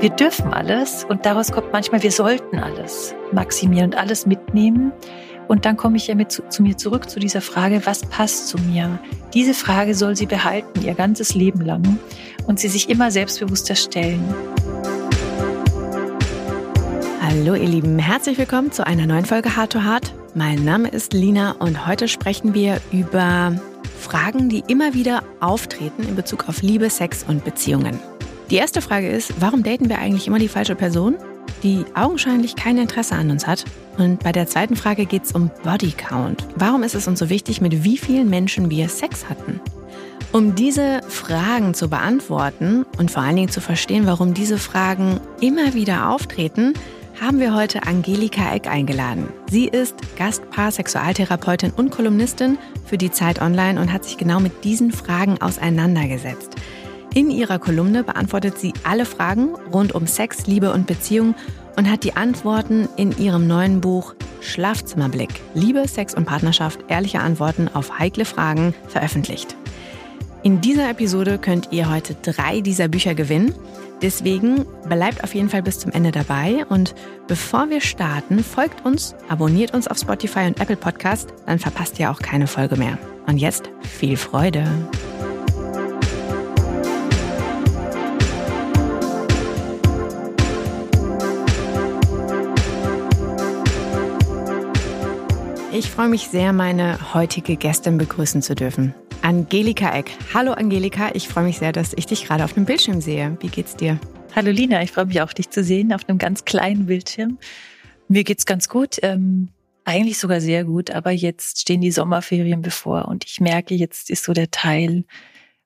wir dürfen alles und daraus kommt manchmal, wir sollten alles maximieren und alles mitnehmen. Und dann komme ich ja mit zu, zu, mir zurück zu dieser Frage, was passt zu mir? Diese Frage soll sie behalten, ihr ganzes Leben lang und sie sich immer selbstbewusster stellen. Hallo ihr Lieben, herzlich willkommen zu einer neuen Folge Hard to Hard. Mein Name ist Lina und heute sprechen wir über Fragen, die immer wieder auftreten in Bezug auf Liebe, Sex und Beziehungen. Die erste Frage ist, warum daten wir eigentlich immer die falsche Person, die augenscheinlich kein Interesse an uns hat? Und bei der zweiten Frage geht es um Body Count. Warum ist es uns so wichtig, mit wie vielen Menschen wir Sex hatten? Um diese Fragen zu beantworten und vor allen Dingen zu verstehen, warum diese Fragen immer wieder auftreten, haben wir heute Angelika Eck eingeladen. Sie ist Gastpaar, Sexualtherapeutin und Kolumnistin für die Zeit Online und hat sich genau mit diesen Fragen auseinandergesetzt. In ihrer Kolumne beantwortet sie alle Fragen rund um Sex, Liebe und Beziehung und hat die Antworten in ihrem neuen Buch Schlafzimmerblick Liebe, Sex und Partnerschaft ehrliche Antworten auf heikle Fragen veröffentlicht. In dieser Episode könnt ihr heute drei dieser Bücher gewinnen. Deswegen bleibt auf jeden Fall bis zum Ende dabei und bevor wir starten, folgt uns, abonniert uns auf Spotify und Apple Podcast, dann verpasst ihr auch keine Folge mehr. Und jetzt viel Freude! Ich freue mich sehr, meine heutige Gästin begrüßen zu dürfen. Angelika Eck. Hallo Angelika, ich freue mich sehr, dass ich dich gerade auf dem Bildschirm sehe. Wie geht's dir? Hallo Lina, ich freue mich auch, dich zu sehen auf einem ganz kleinen Bildschirm. Mir geht's ganz gut, ähm, eigentlich sogar sehr gut, aber jetzt stehen die Sommerferien bevor und ich merke, jetzt ist so der Teil,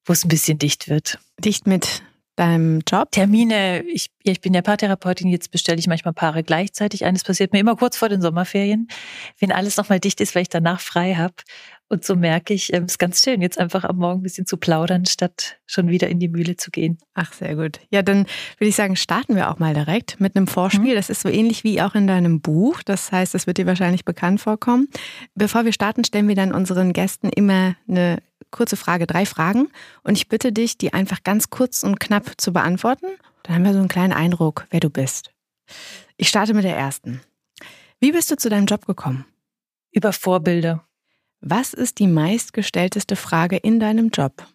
wo es ein bisschen dicht wird. Dicht mit deinem Job? Termine, ich, ich bin ja Paartherapeutin, jetzt bestelle ich manchmal Paare gleichzeitig ein. Das passiert mir immer kurz vor den Sommerferien, wenn alles nochmal dicht ist, weil ich danach frei habe. Und so merke ich, es ähm, ist ganz schön, jetzt einfach am Morgen ein bisschen zu plaudern, statt schon wieder in die Mühle zu gehen. Ach, sehr gut. Ja, dann würde ich sagen, starten wir auch mal direkt mit einem Vorspiel. Mhm. Das ist so ähnlich wie auch in deinem Buch. Das heißt, das wird dir wahrscheinlich bekannt vorkommen. Bevor wir starten, stellen wir dann unseren Gästen immer eine kurze Frage, drei Fragen. Und ich bitte dich, die einfach ganz kurz und knapp zu beantworten. Dann haben wir so einen kleinen Eindruck, wer du bist. Ich starte mit der ersten. Wie bist du zu deinem Job gekommen? Über Vorbilder. Was ist die meistgestellteste Frage in deinem Job?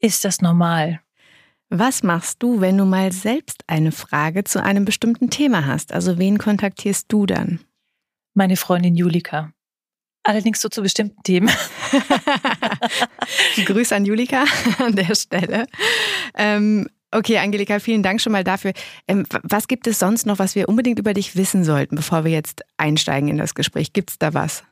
Ist das normal? Was machst du, wenn du mal selbst eine Frage zu einem bestimmten Thema hast? Also wen kontaktierst du dann? Meine Freundin Julika. Allerdings so zu bestimmten Themen. Grüße an Julika an der Stelle. Ähm, okay, Angelika, vielen Dank schon mal dafür. Ähm, was gibt es sonst noch, was wir unbedingt über dich wissen sollten, bevor wir jetzt einsteigen in das Gespräch? Gibt es da was?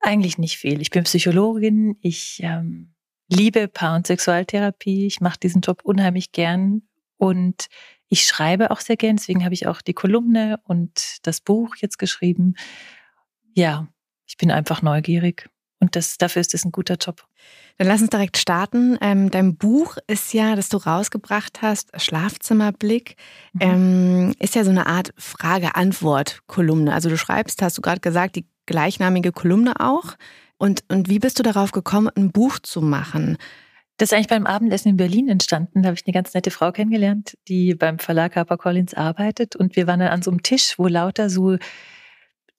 Eigentlich nicht viel. Ich bin Psychologin. Ich ähm, liebe Paar- und Sexualtherapie. Ich mache diesen Job unheimlich gern und ich schreibe auch sehr gern. Deswegen habe ich auch die Kolumne und das Buch jetzt geschrieben. Ja, ich bin einfach neugierig. Und das, dafür ist es ein guter Job. Dann lass uns direkt starten. Ähm, dein Buch ist ja, das du rausgebracht hast, Schlafzimmerblick, mhm. ähm, ist ja so eine Art Frage-Antwort-Kolumne. Also du schreibst, hast du gerade gesagt, die gleichnamige Kolumne auch. Und, und wie bist du darauf gekommen, ein Buch zu machen? Das ist eigentlich beim Abendessen in Berlin entstanden. Da habe ich eine ganz nette Frau kennengelernt, die beim Verlag HarperCollins arbeitet. Und wir waren dann an so einem Tisch, wo lauter so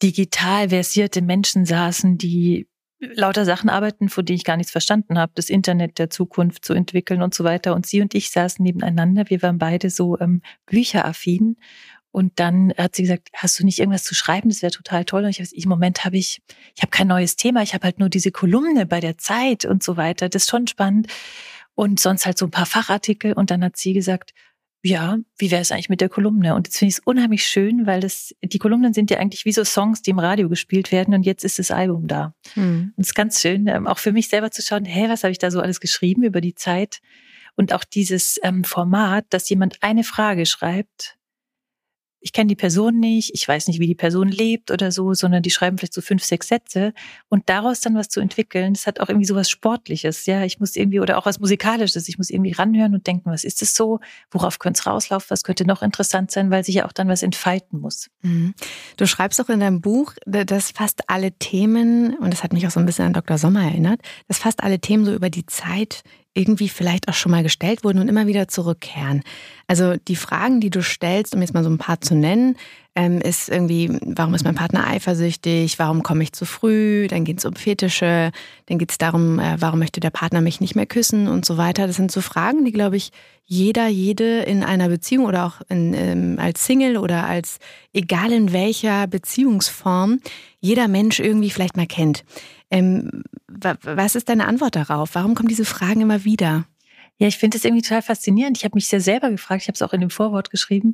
digital versierte Menschen saßen, die lauter Sachen arbeiten, von denen ich gar nichts verstanden habe, das Internet der Zukunft zu entwickeln und so weiter. Und sie und ich saßen nebeneinander. Wir waren beide so ähm, bücheraffin. Und dann hat sie gesagt, hast du nicht irgendwas zu schreiben? Das wäre total toll. Und ich habe im Moment habe ich, ich habe kein neues Thema. Ich habe halt nur diese Kolumne bei der Zeit und so weiter. Das ist schon spannend. Und sonst halt so ein paar Fachartikel. Und dann hat sie gesagt, ja, wie wäre es eigentlich mit der Kolumne? Und jetzt finde ich es unheimlich schön, weil das, die Kolumnen sind ja eigentlich wie so Songs, die im Radio gespielt werden und jetzt ist das Album da. Mhm. Und es ist ganz schön, ähm, auch für mich selber zu schauen, hä, was habe ich da so alles geschrieben über die Zeit? Und auch dieses ähm, Format, dass jemand eine Frage schreibt ich kenne die Person nicht, ich weiß nicht, wie die Person lebt oder so, sondern die schreiben vielleicht so fünf, sechs Sätze und daraus dann was zu entwickeln, das hat auch irgendwie so was Sportliches, ja, ich muss irgendwie, oder auch was Musikalisches, ich muss irgendwie ranhören und denken, was ist es so, worauf könnte es rauslaufen, was könnte noch interessant sein, weil sich ja auch dann was entfalten muss. Mhm. Du schreibst auch in deinem Buch, dass fast alle Themen, und das hat mich auch so ein bisschen an Dr. Sommer erinnert, dass fast alle Themen so über die Zeit irgendwie vielleicht auch schon mal gestellt wurden und immer wieder zurückkehren. Also die Fragen, die du stellst, um jetzt mal so ein paar zu nennen, ähm, ist irgendwie, warum ist mein Partner eifersüchtig, warum komme ich zu früh, dann geht es um Fetische, dann geht es darum, äh, warum möchte der Partner mich nicht mehr küssen und so weiter. Das sind so Fragen, die, glaube ich, jeder, jede in einer Beziehung oder auch in, ähm, als Single oder als egal in welcher Beziehungsform, jeder Mensch irgendwie vielleicht mal kennt. Ähm, was ist deine Antwort darauf? Warum kommen diese Fragen immer wieder? Ja, ich finde es irgendwie total faszinierend. Ich habe mich sehr selber gefragt, ich habe es auch in dem Vorwort geschrieben.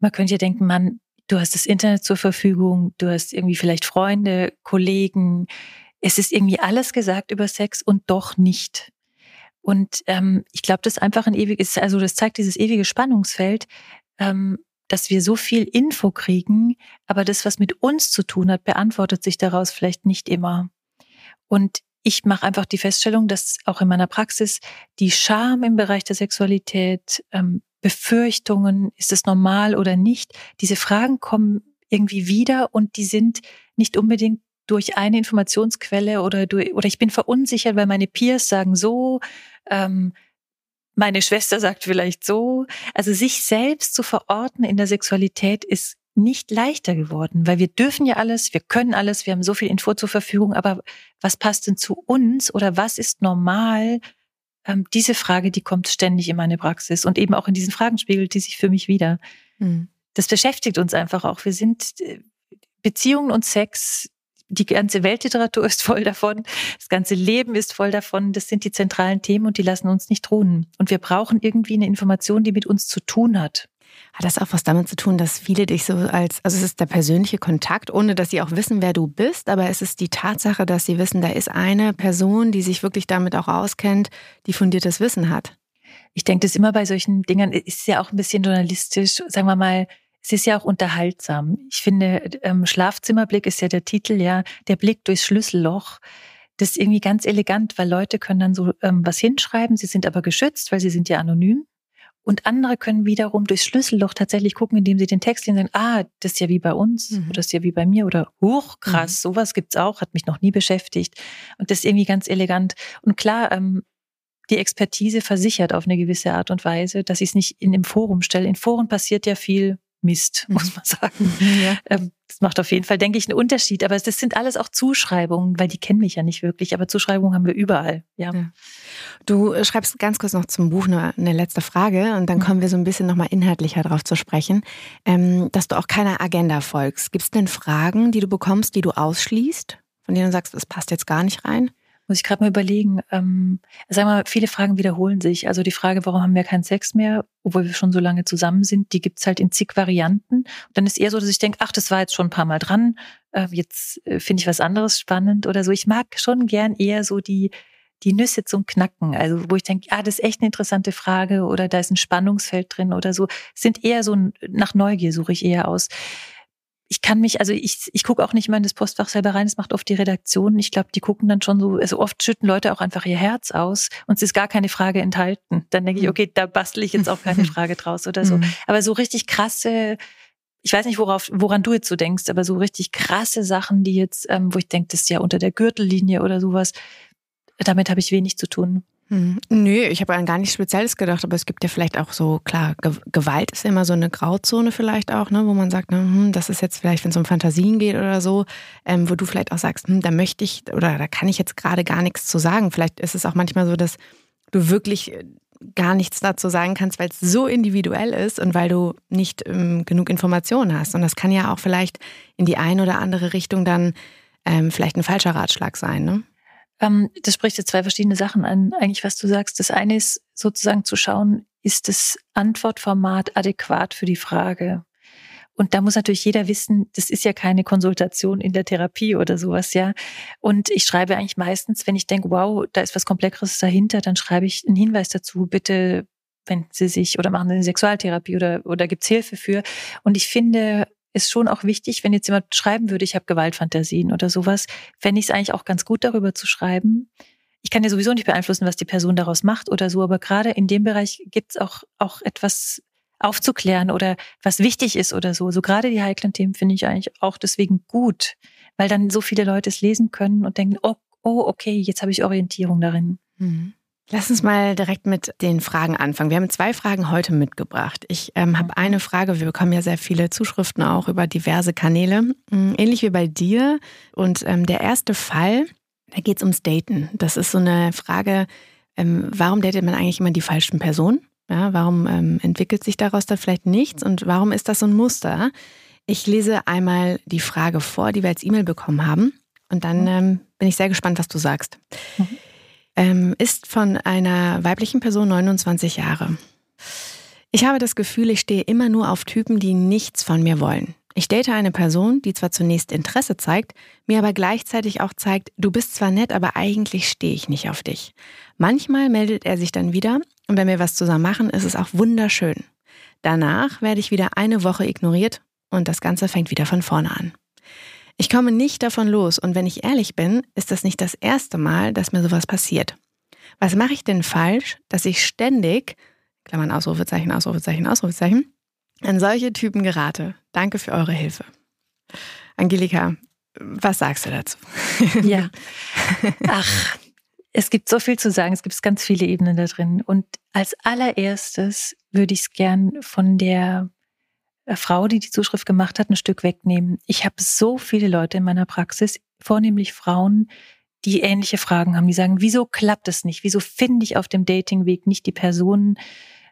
Man könnte ja denken, Mann, du hast das Internet zur Verfügung, du hast irgendwie vielleicht Freunde, Kollegen. Es ist irgendwie alles gesagt über Sex und doch nicht. Und ähm, ich glaube, das ist einfach ein ewiges, also das zeigt dieses ewige Spannungsfeld, ähm, dass wir so viel Info kriegen, aber das, was mit uns zu tun hat, beantwortet sich daraus vielleicht nicht immer. Und ich mache einfach die Feststellung, dass auch in meiner Praxis die Scham im Bereich der Sexualität, ähm, Befürchtungen, ist es normal oder nicht, diese Fragen kommen irgendwie wieder und die sind nicht unbedingt durch eine Informationsquelle oder durch, oder ich bin verunsichert, weil meine Peers sagen so, ähm, meine Schwester sagt vielleicht so. Also sich selbst zu verorten in der Sexualität ist nicht leichter geworden, weil wir dürfen ja alles, wir können alles, wir haben so viel Info zur Verfügung, aber was passt denn zu uns oder was ist normal? Ähm, diese Frage, die kommt ständig in meine Praxis und eben auch in diesen Fragen spiegelt die sich für mich wieder. Mhm. Das beschäftigt uns einfach auch. Wir sind äh, Beziehungen und Sex, die ganze Weltliteratur ist voll davon, das ganze Leben ist voll davon. Das sind die zentralen Themen und die lassen uns nicht ruhen. Und wir brauchen irgendwie eine Information, die mit uns zu tun hat. Hat das auch was damit zu tun, dass viele dich so als, also es ist der persönliche Kontakt, ohne dass sie auch wissen, wer du bist, aber es ist die Tatsache, dass sie wissen, da ist eine Person, die sich wirklich damit auch auskennt, die fundiertes Wissen hat. Ich denke, das immer bei solchen Dingern ist ja auch ein bisschen journalistisch, sagen wir mal, es ist ja auch unterhaltsam. Ich finde, ähm, Schlafzimmerblick ist ja der Titel, ja, der Blick durchs Schlüsselloch. Das ist irgendwie ganz elegant, weil Leute können dann so ähm, was hinschreiben, sie sind aber geschützt, weil sie sind ja anonym. Und andere können wiederum durchs Schlüsselloch tatsächlich gucken, indem sie den Text lesen, sagen, ah, das ist ja wie bei uns mhm. oder das ist ja wie bei mir oder hoch, krass, mhm. sowas gibt's auch, hat mich noch nie beschäftigt. Und das ist irgendwie ganz elegant. Und klar, ähm, die Expertise versichert auf eine gewisse Art und Weise, dass ich es nicht in dem Forum stelle. In Foren passiert ja viel Mist, mhm. muss man sagen. Ja. Ähm, das macht auf jeden Fall, denke ich, einen Unterschied. Aber das sind alles auch Zuschreibungen, weil die kennen mich ja nicht wirklich. Aber Zuschreibungen haben wir überall. Ja. ja. Du äh, schreibst ganz kurz noch zum Buch eine, eine letzte Frage und dann mhm. kommen wir so ein bisschen nochmal inhaltlicher drauf zu sprechen, ähm, dass du auch keiner Agenda folgst. Gibt es denn Fragen, die du bekommst, die du ausschließt, von denen du sagst, das passt jetzt gar nicht rein? Muss ich gerade mal überlegen. Ähm, wir mal, viele Fragen wiederholen sich. Also die Frage, warum haben wir keinen Sex mehr, obwohl wir schon so lange zusammen sind, die gibt's halt in zig Varianten. Und dann ist eher so, dass ich denke, ach, das war jetzt schon ein paar Mal dran. Äh, jetzt äh, finde ich was anderes spannend oder so. Ich mag schon gern eher so die die Nüsse zum Knacken. Also wo ich denke, ah, das ist echt eine interessante Frage oder da ist ein Spannungsfeld drin oder so. Sind eher so nach Neugier suche ich eher aus ich kann mich, also ich, ich gucke auch nicht immer in das Postfach selber rein, das macht oft die Redaktion. Ich glaube, die gucken dann schon so, also oft schütten Leute auch einfach ihr Herz aus und es ist gar keine Frage enthalten. Dann denke ich, hm. okay, da bastel ich jetzt auch keine Frage draus oder so. Hm. Aber so richtig krasse, ich weiß nicht, worauf, woran du jetzt so denkst, aber so richtig krasse Sachen, die jetzt, ähm, wo ich denke, das ist ja unter der Gürtellinie oder sowas, damit habe ich wenig zu tun. Hm. Nö, ich habe an gar nichts Spezielles gedacht, aber es gibt ja vielleicht auch so, klar, Gewalt ist ja immer so eine Grauzone vielleicht auch, ne, wo man sagt, ne, hm, das ist jetzt vielleicht, wenn es um Fantasien geht oder so, ähm, wo du vielleicht auch sagst, hm, da möchte ich oder da kann ich jetzt gerade gar nichts zu sagen. Vielleicht ist es auch manchmal so, dass du wirklich äh, gar nichts dazu sagen kannst, weil es so individuell ist und weil du nicht ähm, genug Informationen hast. Und das kann ja auch vielleicht in die eine oder andere Richtung dann ähm, vielleicht ein falscher Ratschlag sein, ne? Ähm, das spricht jetzt zwei verschiedene Sachen an, eigentlich, was du sagst. Das eine ist sozusagen zu schauen, ist das Antwortformat adäquat für die Frage? Und da muss natürlich jeder wissen, das ist ja keine Konsultation in der Therapie oder sowas, ja. Und ich schreibe eigentlich meistens, wenn ich denke, wow, da ist was Komplexeres dahinter, dann schreibe ich einen Hinweis dazu, bitte wenden Sie sich oder machen Sie eine Sexualtherapie oder, oder gibt's Hilfe für. Und ich finde, ist schon auch wichtig, wenn jetzt jemand schreiben würde, ich habe Gewaltfantasien oder sowas, fände ich es eigentlich auch ganz gut, darüber zu schreiben. Ich kann ja sowieso nicht beeinflussen, was die Person daraus macht oder so, aber gerade in dem Bereich gibt es auch, auch etwas aufzuklären oder was wichtig ist oder so. So gerade die heiklen Themen finde ich eigentlich auch deswegen gut, weil dann so viele Leute es lesen können und denken, oh, oh okay, jetzt habe ich Orientierung darin. Mhm. Lass uns mal direkt mit den Fragen anfangen. Wir haben zwei Fragen heute mitgebracht. Ich ähm, habe eine Frage. Wir bekommen ja sehr viele Zuschriften auch über diverse Kanäle, mm, ähnlich wie bei dir. Und ähm, der erste Fall, da geht es ums Daten. Das ist so eine Frage, ähm, warum datet man eigentlich immer die falschen Personen? Ja, warum ähm, entwickelt sich daraus dann vielleicht nichts? Und warum ist das so ein Muster? Ich lese einmal die Frage vor, die wir als E-Mail bekommen haben. Und dann ähm, bin ich sehr gespannt, was du sagst. Mhm ähm, ist von einer weiblichen Person 29 Jahre. Ich habe das Gefühl, ich stehe immer nur auf Typen, die nichts von mir wollen. Ich date eine Person, die zwar zunächst Interesse zeigt, mir aber gleichzeitig auch zeigt, du bist zwar nett, aber eigentlich stehe ich nicht auf dich. Manchmal meldet er sich dann wieder und wenn wir was zusammen machen, ist es auch wunderschön. Danach werde ich wieder eine Woche ignoriert und das Ganze fängt wieder von vorne an. Ich komme nicht davon los und wenn ich ehrlich bin, ist das nicht das erste Mal, dass mir sowas passiert. Was mache ich denn falsch, dass ich ständig, Klammern Ausrufezeichen, Ausrufezeichen, Ausrufezeichen, an solche Typen gerate? Danke für eure Hilfe. Angelika, was sagst du dazu? Ja. Ach, es gibt so viel zu sagen, es gibt ganz viele Ebenen da drin. Und als allererstes würde ich es gern von der Frau, die die Zuschrift gemacht hat, ein Stück wegnehmen. Ich habe so viele Leute in meiner Praxis, vornehmlich Frauen, die ähnliche Fragen haben. Die sagen, wieso klappt es nicht? Wieso finde ich auf dem Datingweg nicht die Person,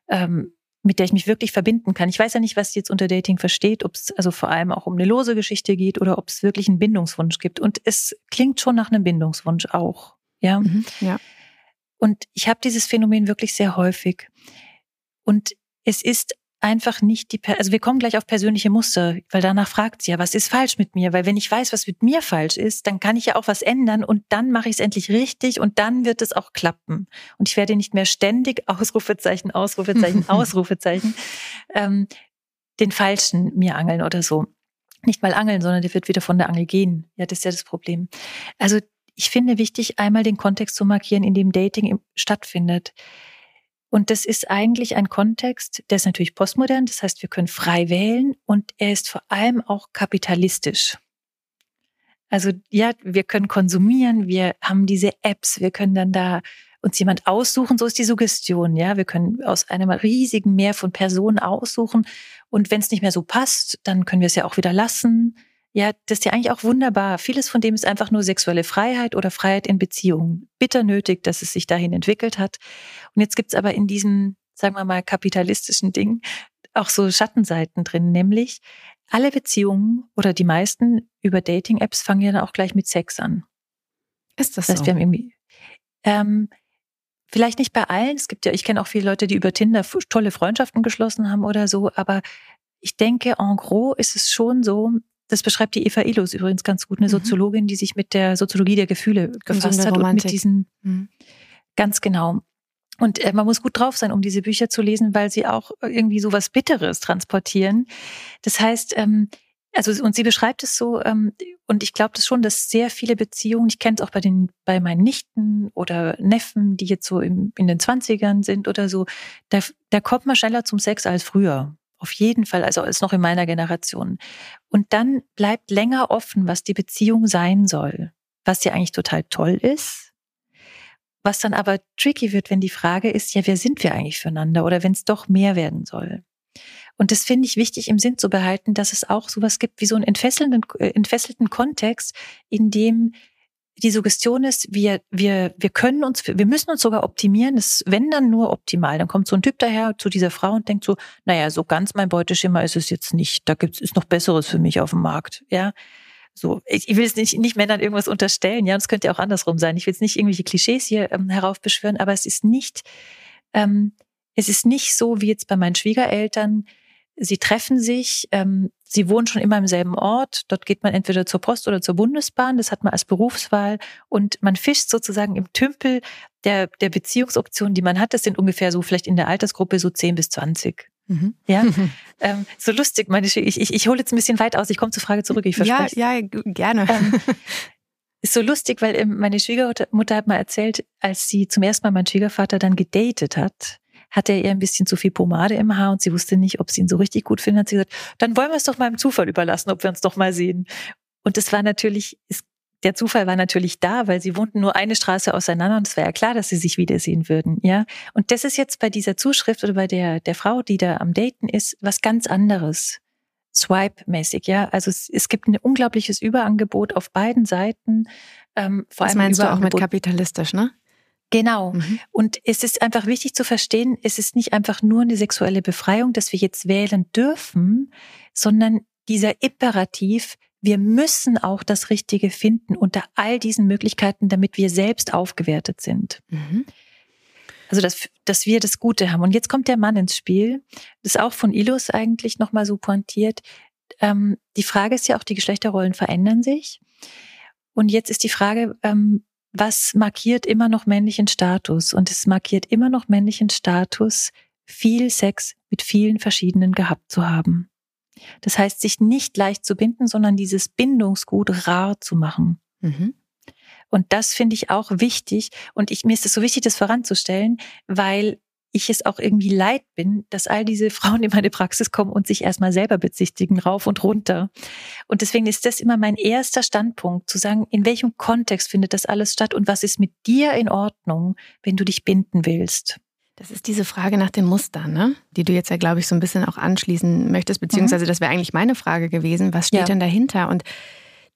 ähm, mit der ich mich wirklich verbinden kann? Ich weiß ja nicht, was sie jetzt unter Dating versteht, ob es also vor allem auch um eine lose Geschichte geht oder ob es wirklich einen Bindungswunsch gibt. Und es klingt schon nach einem Bindungswunsch auch. Ja. Mhm, ja. Und ich habe dieses Phänomen wirklich sehr häufig. Und es ist einfach nicht die, also wir kommen gleich auf persönliche Muster, weil danach fragt sie ja, was ist falsch mit mir? Weil wenn ich weiß, was mit mir falsch ist, dann kann ich ja auch was ändern und dann mache ich es endlich richtig und dann wird es auch klappen. Und ich werde nicht mehr ständig Ausrufezeichen, Ausrufezeichen, Ausrufezeichen, ähm, den Falschen mir angeln oder so. Nicht mal angeln, sondern der wird wieder von der Angel gehen. Ja, das ist ja das Problem. Also ich finde wichtig, einmal den Kontext zu markieren, in dem Dating stattfindet. Und das ist eigentlich ein Kontext, der ist natürlich postmodern, das heißt, wir können frei wählen und er ist vor allem auch kapitalistisch. Also ja, wir können konsumieren, wir haben diese Apps, wir können dann da uns jemand aussuchen, so ist die Suggestion, ja, wir können aus einem riesigen Meer von Personen aussuchen und wenn es nicht mehr so passt, dann können wir es ja auch wieder lassen. Ja, das ist ja eigentlich auch wunderbar. Vieles von dem ist einfach nur sexuelle Freiheit oder Freiheit in Beziehungen. Bitter nötig, dass es sich dahin entwickelt hat. Und jetzt gibt's aber in diesem, sagen wir mal, kapitalistischen Ding auch so Schattenseiten drin, nämlich alle Beziehungen oder die meisten über Dating-Apps fangen ja dann auch gleich mit Sex an. Ist das, das heißt, so? Wir haben irgendwie, ähm, vielleicht nicht bei allen. Es gibt ja, ich kenne auch viele Leute, die über Tinder tolle Freundschaften geschlossen haben oder so, aber ich denke, en gros ist es schon so, das beschreibt die Eva Illos übrigens ganz gut, eine mhm. Soziologin, die sich mit der Soziologie der Gefühle gefasst hat und mit diesen mhm. ganz genau. Und äh, man muss gut drauf sein, um diese Bücher zu lesen, weil sie auch irgendwie so was Bitteres transportieren. Das heißt, ähm, also und sie beschreibt es so, ähm, und ich glaube das schon, dass sehr viele Beziehungen, ich kenne es auch bei den, bei meinen Nichten oder Neffen, die jetzt so im, in den Zwanzigern sind oder so, da, da kommt man schneller zum Sex als früher. Auf jeden Fall, also als noch in meiner Generation. Und dann bleibt länger offen, was die Beziehung sein soll, was ja eigentlich total toll ist. Was dann aber tricky wird, wenn die Frage ist, ja, wer sind wir eigentlich füreinander oder wenn es doch mehr werden soll. Und das finde ich wichtig im Sinn zu behalten, dass es auch sowas gibt wie so einen entfesselnden, äh, entfesselten Kontext, in dem die Suggestion ist, wir, wir, wir können uns, wir müssen uns sogar optimieren, das, wenn dann nur optimal. Dann kommt so ein Typ daher zu dieser Frau und denkt so, naja, so ganz mein Beuteschimmer ist es jetzt nicht. Da gibt's, ist noch Besseres für mich auf dem Markt, ja. So, ich, ich will es nicht, nicht Männern irgendwas unterstellen, ja, und es könnte ja auch andersrum sein. Ich will jetzt nicht irgendwelche Klischees hier ähm, heraufbeschwören, aber es ist nicht, ähm, es ist nicht so wie jetzt bei meinen Schwiegereltern, Sie treffen sich, ähm, sie wohnen schon immer im selben Ort. Dort geht man entweder zur Post oder zur Bundesbahn. Das hat man als Berufswahl. Und man fischt sozusagen im Tümpel der, der Beziehungsoptionen, die man hat. Das sind ungefähr so vielleicht in der Altersgruppe so 10 bis 20. Mhm. Ja, ähm, so lustig, meine ich, ich, ich hole jetzt ein bisschen weit aus. Ich komme zur Frage zurück, ich verspreche. Ja, ja, gerne. Ähm, ist so lustig, weil ähm, meine Schwiegermutter hat mal erzählt, als sie zum ersten Mal meinen Schwiegervater dann gedatet hat, hatte er ihr ein bisschen zu viel Pomade im Haar und sie wusste nicht, ob sie ihn so richtig gut findet. Hat sie gesagt, dann wollen wir es doch mal im Zufall überlassen, ob wir uns doch mal sehen. Und es war natürlich, es, der Zufall war natürlich da, weil sie wohnten nur eine Straße auseinander und es war ja klar, dass sie sich wiedersehen würden, ja. Und das ist jetzt bei dieser Zuschrift oder bei der, der Frau, die da am Daten ist, was ganz anderes. Swipe-mäßig, ja. Also es, es gibt ein unglaubliches Überangebot auf beiden Seiten. Ähm, vor das allem meinst du auch mit kapitalistisch, ne? Genau. Mhm. Und es ist einfach wichtig zu verstehen, es ist nicht einfach nur eine sexuelle Befreiung, dass wir jetzt wählen dürfen, sondern dieser Imperativ, wir müssen auch das Richtige finden unter all diesen Möglichkeiten, damit wir selbst aufgewertet sind. Mhm. Also, dass, dass wir das Gute haben. Und jetzt kommt der Mann ins Spiel. Das ist auch von Ilus eigentlich nochmal so pointiert. Ähm, die Frage ist ja auch, die Geschlechterrollen verändern sich. Und jetzt ist die Frage, ähm, was markiert immer noch männlichen Status? Und es markiert immer noch männlichen Status, viel Sex mit vielen verschiedenen gehabt zu haben. Das heißt, sich nicht leicht zu binden, sondern dieses Bindungsgut rar zu machen. Mhm. Und das finde ich auch wichtig. Und ich, mir ist es so wichtig, das voranzustellen, weil ich es auch irgendwie leid bin, dass all diese Frauen in meine Praxis kommen und sich erstmal selber bezichtigen, rauf und runter. Und deswegen ist das immer mein erster Standpunkt, zu sagen, in welchem Kontext findet das alles statt und was ist mit dir in Ordnung, wenn du dich binden willst. Das ist diese Frage nach den Mustern, ne? die du jetzt ja, glaube ich, so ein bisschen auch anschließen möchtest, beziehungsweise mhm. das wäre eigentlich meine Frage gewesen. Was steht ja. denn dahinter? Und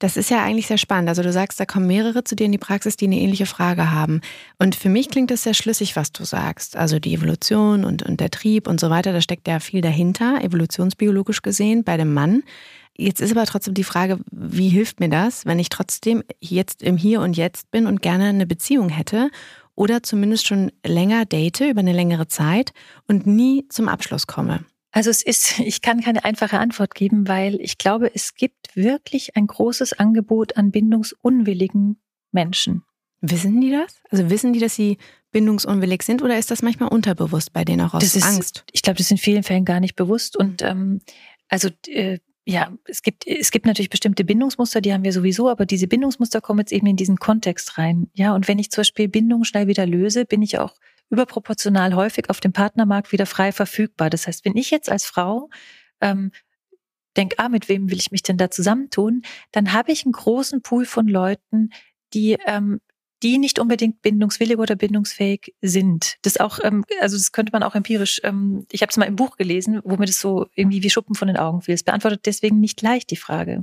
das ist ja eigentlich sehr spannend. Also du sagst, da kommen mehrere zu dir in die Praxis, die eine ähnliche Frage haben. Und für mich klingt das sehr schlüssig, was du sagst. Also die Evolution und, und der Trieb und so weiter, da steckt ja viel dahinter, evolutionsbiologisch gesehen, bei dem Mann. Jetzt ist aber trotzdem die Frage, wie hilft mir das, wenn ich trotzdem jetzt im Hier und Jetzt bin und gerne eine Beziehung hätte oder zumindest schon länger date über eine längere Zeit und nie zum Abschluss komme? Also es ist, ich kann keine einfache Antwort geben, weil ich glaube, es gibt wirklich ein großes Angebot an bindungsunwilligen Menschen. Wissen die das? Also wissen die, dass sie bindungsunwillig sind oder ist das manchmal unterbewusst bei denen auch aus das ist, Angst? Ich glaube, das ist in vielen Fällen gar nicht bewusst. Und ähm, also äh, ja, es gibt, es gibt natürlich bestimmte Bindungsmuster, die haben wir sowieso, aber diese Bindungsmuster kommen jetzt eben in diesen Kontext rein. Ja, und wenn ich zum Beispiel Bindungen schnell wieder löse, bin ich auch überproportional häufig auf dem Partnermarkt wieder frei verfügbar. Das heißt, wenn ich jetzt als Frau ähm, denke, ah, mit wem will ich mich denn da zusammentun, dann habe ich einen großen Pool von Leuten, die ähm, die nicht unbedingt bindungswillig oder bindungsfähig sind. Das auch, ähm, also das könnte man auch empirisch, ähm, ich habe es mal im Buch gelesen, wo mir das so irgendwie wie Schuppen von den Augen fiel. Es beantwortet deswegen nicht leicht die Frage.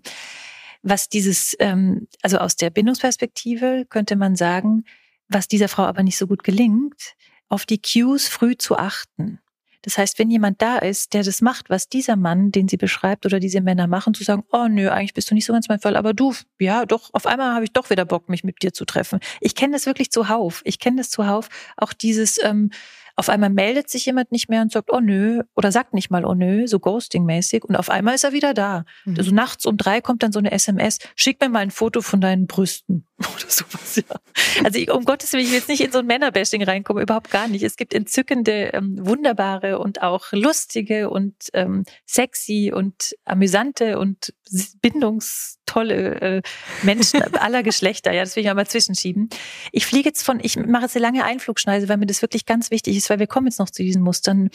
Was dieses, ähm, also aus der Bindungsperspektive könnte man sagen, was dieser Frau aber nicht so gut gelingt, auf die Cues früh zu achten. Das heißt, wenn jemand da ist, der das macht, was dieser Mann, den sie beschreibt oder diese Männer machen, zu sagen, oh nö, eigentlich bist du nicht so ganz mein Fall, aber du, ja, doch, auf einmal habe ich doch wieder Bock, mich mit dir zu treffen. Ich kenne das wirklich zuhauf. Ich kenne das zuhauf. Auch dieses, ähm, auf einmal meldet sich jemand nicht mehr und sagt, oh nö, oder sagt nicht mal, oh nö, so ghosting-mäßig. Und auf einmal ist er wieder da. Mhm. Also nachts um drei kommt dann so eine SMS, schick mir mal ein Foto von deinen Brüsten. Oder sowas, ja. Also ich, um Gottes Willen, ich will jetzt nicht in so ein Männerbashing reinkommen, überhaupt gar nicht. Es gibt entzückende, ähm, wunderbare und auch lustige und ähm, sexy und amüsante und bindungstolle äh, Menschen aller Geschlechter. Ja, das will ich auch mal zwischenschieben. Ich fliege jetzt von, ich mache jetzt eine lange Einflugschneise, weil mir das wirklich ganz wichtig ist, weil wir kommen jetzt noch zu diesen Mustern.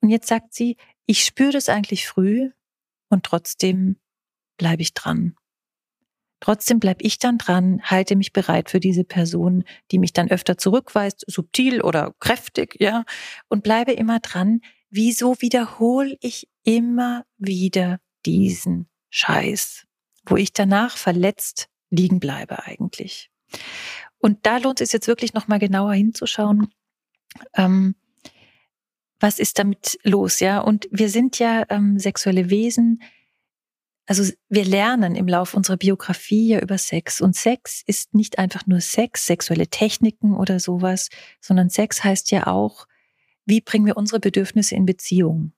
Und jetzt sagt sie, ich spüre das eigentlich früh und trotzdem bleibe ich dran. Trotzdem bleibe ich dann dran, halte mich bereit für diese Person, die mich dann öfter zurückweist, subtil oder kräftig, ja, und bleibe immer dran. Wieso wiederhole ich immer wieder diesen Scheiß, wo ich danach verletzt liegen bleibe eigentlich? Und da lohnt es jetzt wirklich nochmal genauer hinzuschauen, ähm, was ist damit los, ja? Und wir sind ja ähm, sexuelle Wesen. Also wir lernen im Laufe unserer Biografie ja über Sex. Und Sex ist nicht einfach nur Sex, sexuelle Techniken oder sowas, sondern Sex heißt ja auch, wie bringen wir unsere Bedürfnisse in Beziehung?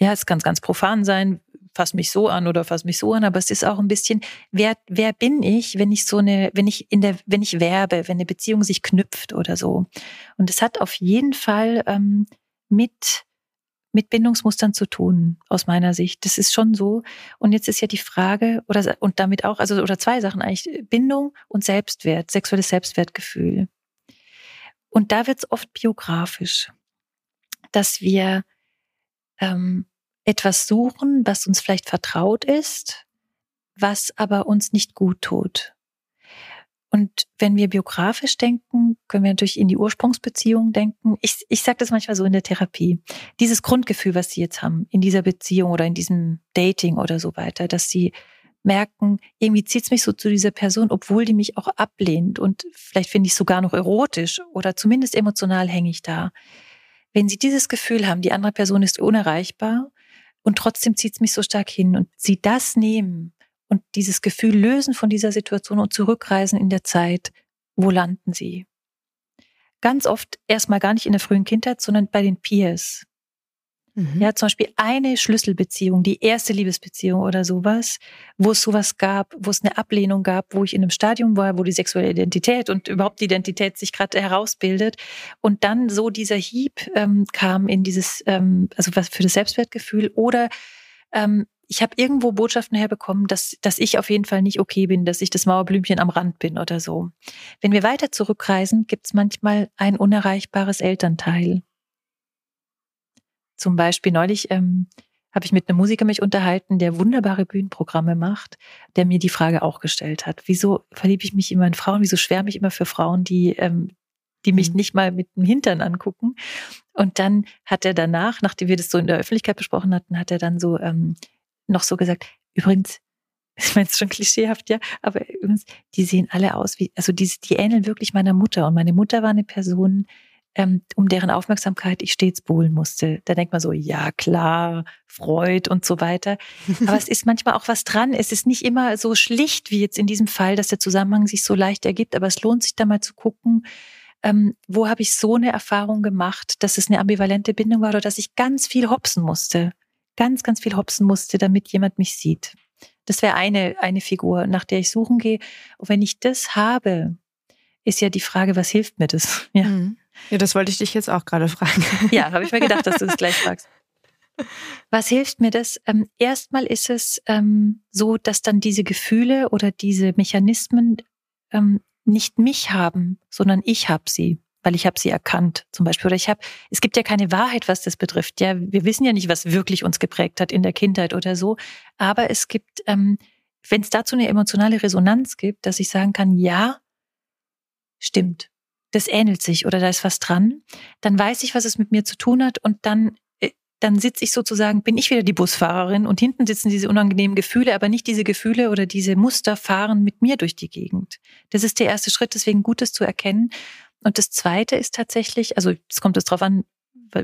Ja, es kann ganz profan sein, fass mich so an oder fass mich so an, aber es ist auch ein bisschen, wer, wer bin ich, wenn ich so eine, wenn ich in der, wenn ich werbe, wenn eine Beziehung sich knüpft oder so. Und es hat auf jeden Fall ähm, mit mit Bindungsmustern zu tun, aus meiner Sicht. Das ist schon so. Und jetzt ist ja die Frage, oder und damit auch, also oder zwei Sachen eigentlich, Bindung und Selbstwert, sexuelles Selbstwertgefühl. Und da wird es oft biografisch, dass wir ähm, etwas suchen, was uns vielleicht vertraut ist, was aber uns nicht gut tut. Und wenn wir biografisch denken, können wir natürlich in die Ursprungsbeziehung denken. Ich, ich sage das manchmal so in der Therapie. Dieses Grundgefühl, was Sie jetzt haben, in dieser Beziehung oder in diesem Dating oder so weiter, dass Sie merken, irgendwie zieht es mich so zu dieser Person, obwohl die mich auch ablehnt und vielleicht finde ich sogar noch erotisch oder zumindest emotional hänge ich da. Wenn Sie dieses Gefühl haben, die andere Person ist unerreichbar und trotzdem zieht es mich so stark hin und Sie das nehmen und dieses Gefühl lösen von dieser Situation und zurückreisen in der Zeit, wo landen Sie? Ganz oft erstmal gar nicht in der frühen Kindheit, sondern bei den Peers. Mhm. Ja, zum Beispiel eine Schlüsselbeziehung, die erste Liebesbeziehung oder sowas, wo es sowas gab, wo es eine Ablehnung gab, wo ich in einem Stadium war, wo die sexuelle Identität und überhaupt die Identität sich gerade herausbildet und dann so dieser Hieb ähm, kam in dieses, ähm, also was für das Selbstwertgefühl oder ähm, ich habe irgendwo Botschaften herbekommen, dass, dass ich auf jeden Fall nicht okay bin, dass ich das Mauerblümchen am Rand bin oder so. Wenn wir weiter zurückreisen, gibt es manchmal ein unerreichbares Elternteil. Zum Beispiel neulich ähm, habe ich mit einem Musiker mich unterhalten, der wunderbare Bühnenprogramme macht, der mir die Frage auch gestellt hat. Wieso verliebe ich mich immer in Frauen? Wieso schwärme ich immer für Frauen, die, ähm, die mich mhm. nicht mal mit dem Hintern angucken? Und dann hat er danach, nachdem wir das so in der Öffentlichkeit besprochen hatten, hat er dann so ähm, noch so gesagt, übrigens, ich meine, es ist schon klischeehaft, ja, aber übrigens, die sehen alle aus wie, also die, die ähneln wirklich meiner Mutter. Und meine Mutter war eine Person, ähm, um deren Aufmerksamkeit ich stets buhlen musste. Da denkt man so, ja klar, Freud und so weiter. Aber es ist manchmal auch was dran. Es ist nicht immer so schlicht wie jetzt in diesem Fall, dass der Zusammenhang sich so leicht ergibt. Aber es lohnt sich da mal zu gucken, ähm, wo habe ich so eine Erfahrung gemacht, dass es eine ambivalente Bindung war oder dass ich ganz viel hopsen musste. Ganz, ganz viel hopsen musste, damit jemand mich sieht. Das wäre eine, eine Figur, nach der ich suchen gehe. Und wenn ich das habe, ist ja die Frage, was hilft mir das? Ja. Mhm. Ja, das wollte ich dich jetzt auch gerade fragen. Ja, habe ich mir gedacht, dass du das gleich fragst. Was hilft mir das? Ähm, erstmal ist es ähm, so, dass dann diese Gefühle oder diese Mechanismen ähm, nicht mich haben, sondern ich habe sie, weil ich habe sie erkannt, zum Beispiel. Oder ich habe, es gibt ja keine Wahrheit, was das betrifft. Ja, wir wissen ja nicht, was wirklich uns geprägt hat in der Kindheit oder so. Aber es gibt, ähm, wenn es dazu eine emotionale Resonanz gibt, dass ich sagen kann, ja, stimmt das ähnelt sich oder da ist was dran, dann weiß ich, was es mit mir zu tun hat und dann äh, dann sitze ich sozusagen, bin ich wieder die Busfahrerin und hinten sitzen diese unangenehmen Gefühle, aber nicht diese Gefühle oder diese Muster fahren mit mir durch die Gegend. Das ist der erste Schritt, deswegen Gutes zu erkennen. Und das zweite ist tatsächlich, also es kommt es darauf an,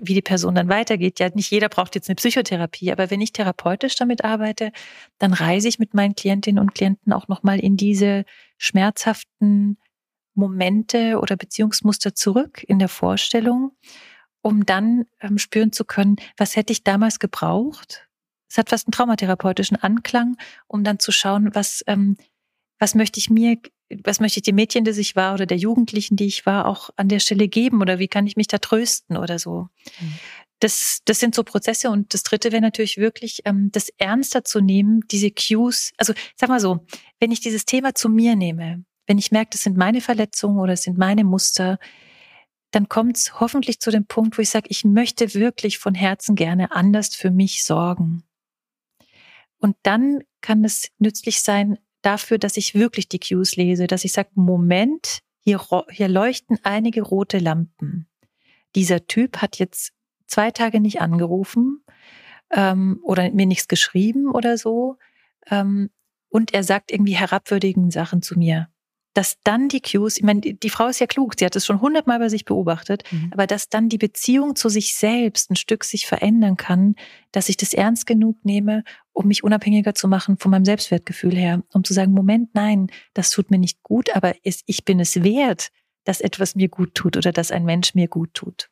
wie die Person dann weitergeht. Ja, nicht jeder braucht jetzt eine Psychotherapie, aber wenn ich therapeutisch damit arbeite, dann reise ich mit meinen Klientinnen und Klienten auch nochmal in diese schmerzhaften Momente oder Beziehungsmuster zurück in der Vorstellung, um dann ähm, spüren zu können, was hätte ich damals gebraucht? Es hat fast einen traumatherapeutischen Anklang, um dann zu schauen, was, ähm, was möchte ich mir, was möchte ich dem Mädchen, das ich war oder der Jugendlichen, die ich war, auch an der Stelle geben oder wie kann ich mich da trösten oder so. Mhm. Das, das sind so Prozesse. Und das dritte wäre natürlich wirklich, ähm, das ernster zu nehmen, diese Cues. Also sag mal so, wenn ich dieses Thema zu mir nehme, wenn ich merke, das sind meine Verletzungen oder es sind meine Muster, dann kommt es hoffentlich zu dem Punkt, wo ich sage, ich möchte wirklich von Herzen gerne anders für mich sorgen. Und dann kann es nützlich sein dafür, dass ich wirklich die Cues lese, dass ich sage, Moment, hier, hier leuchten einige rote Lampen. Dieser Typ hat jetzt zwei Tage nicht angerufen ähm, oder mir nichts geschrieben oder so. Ähm, und er sagt irgendwie herabwürdigen Sachen zu mir dass dann die Cues, ich meine, die Frau ist ja klug, sie hat es schon hundertmal bei sich beobachtet, mhm. aber dass dann die Beziehung zu sich selbst ein Stück sich verändern kann, dass ich das ernst genug nehme, um mich unabhängiger zu machen von meinem Selbstwertgefühl her, um zu sagen, Moment, nein, das tut mir nicht gut, aber ich bin es wert, dass etwas mir gut tut oder dass ein Mensch mir gut tut.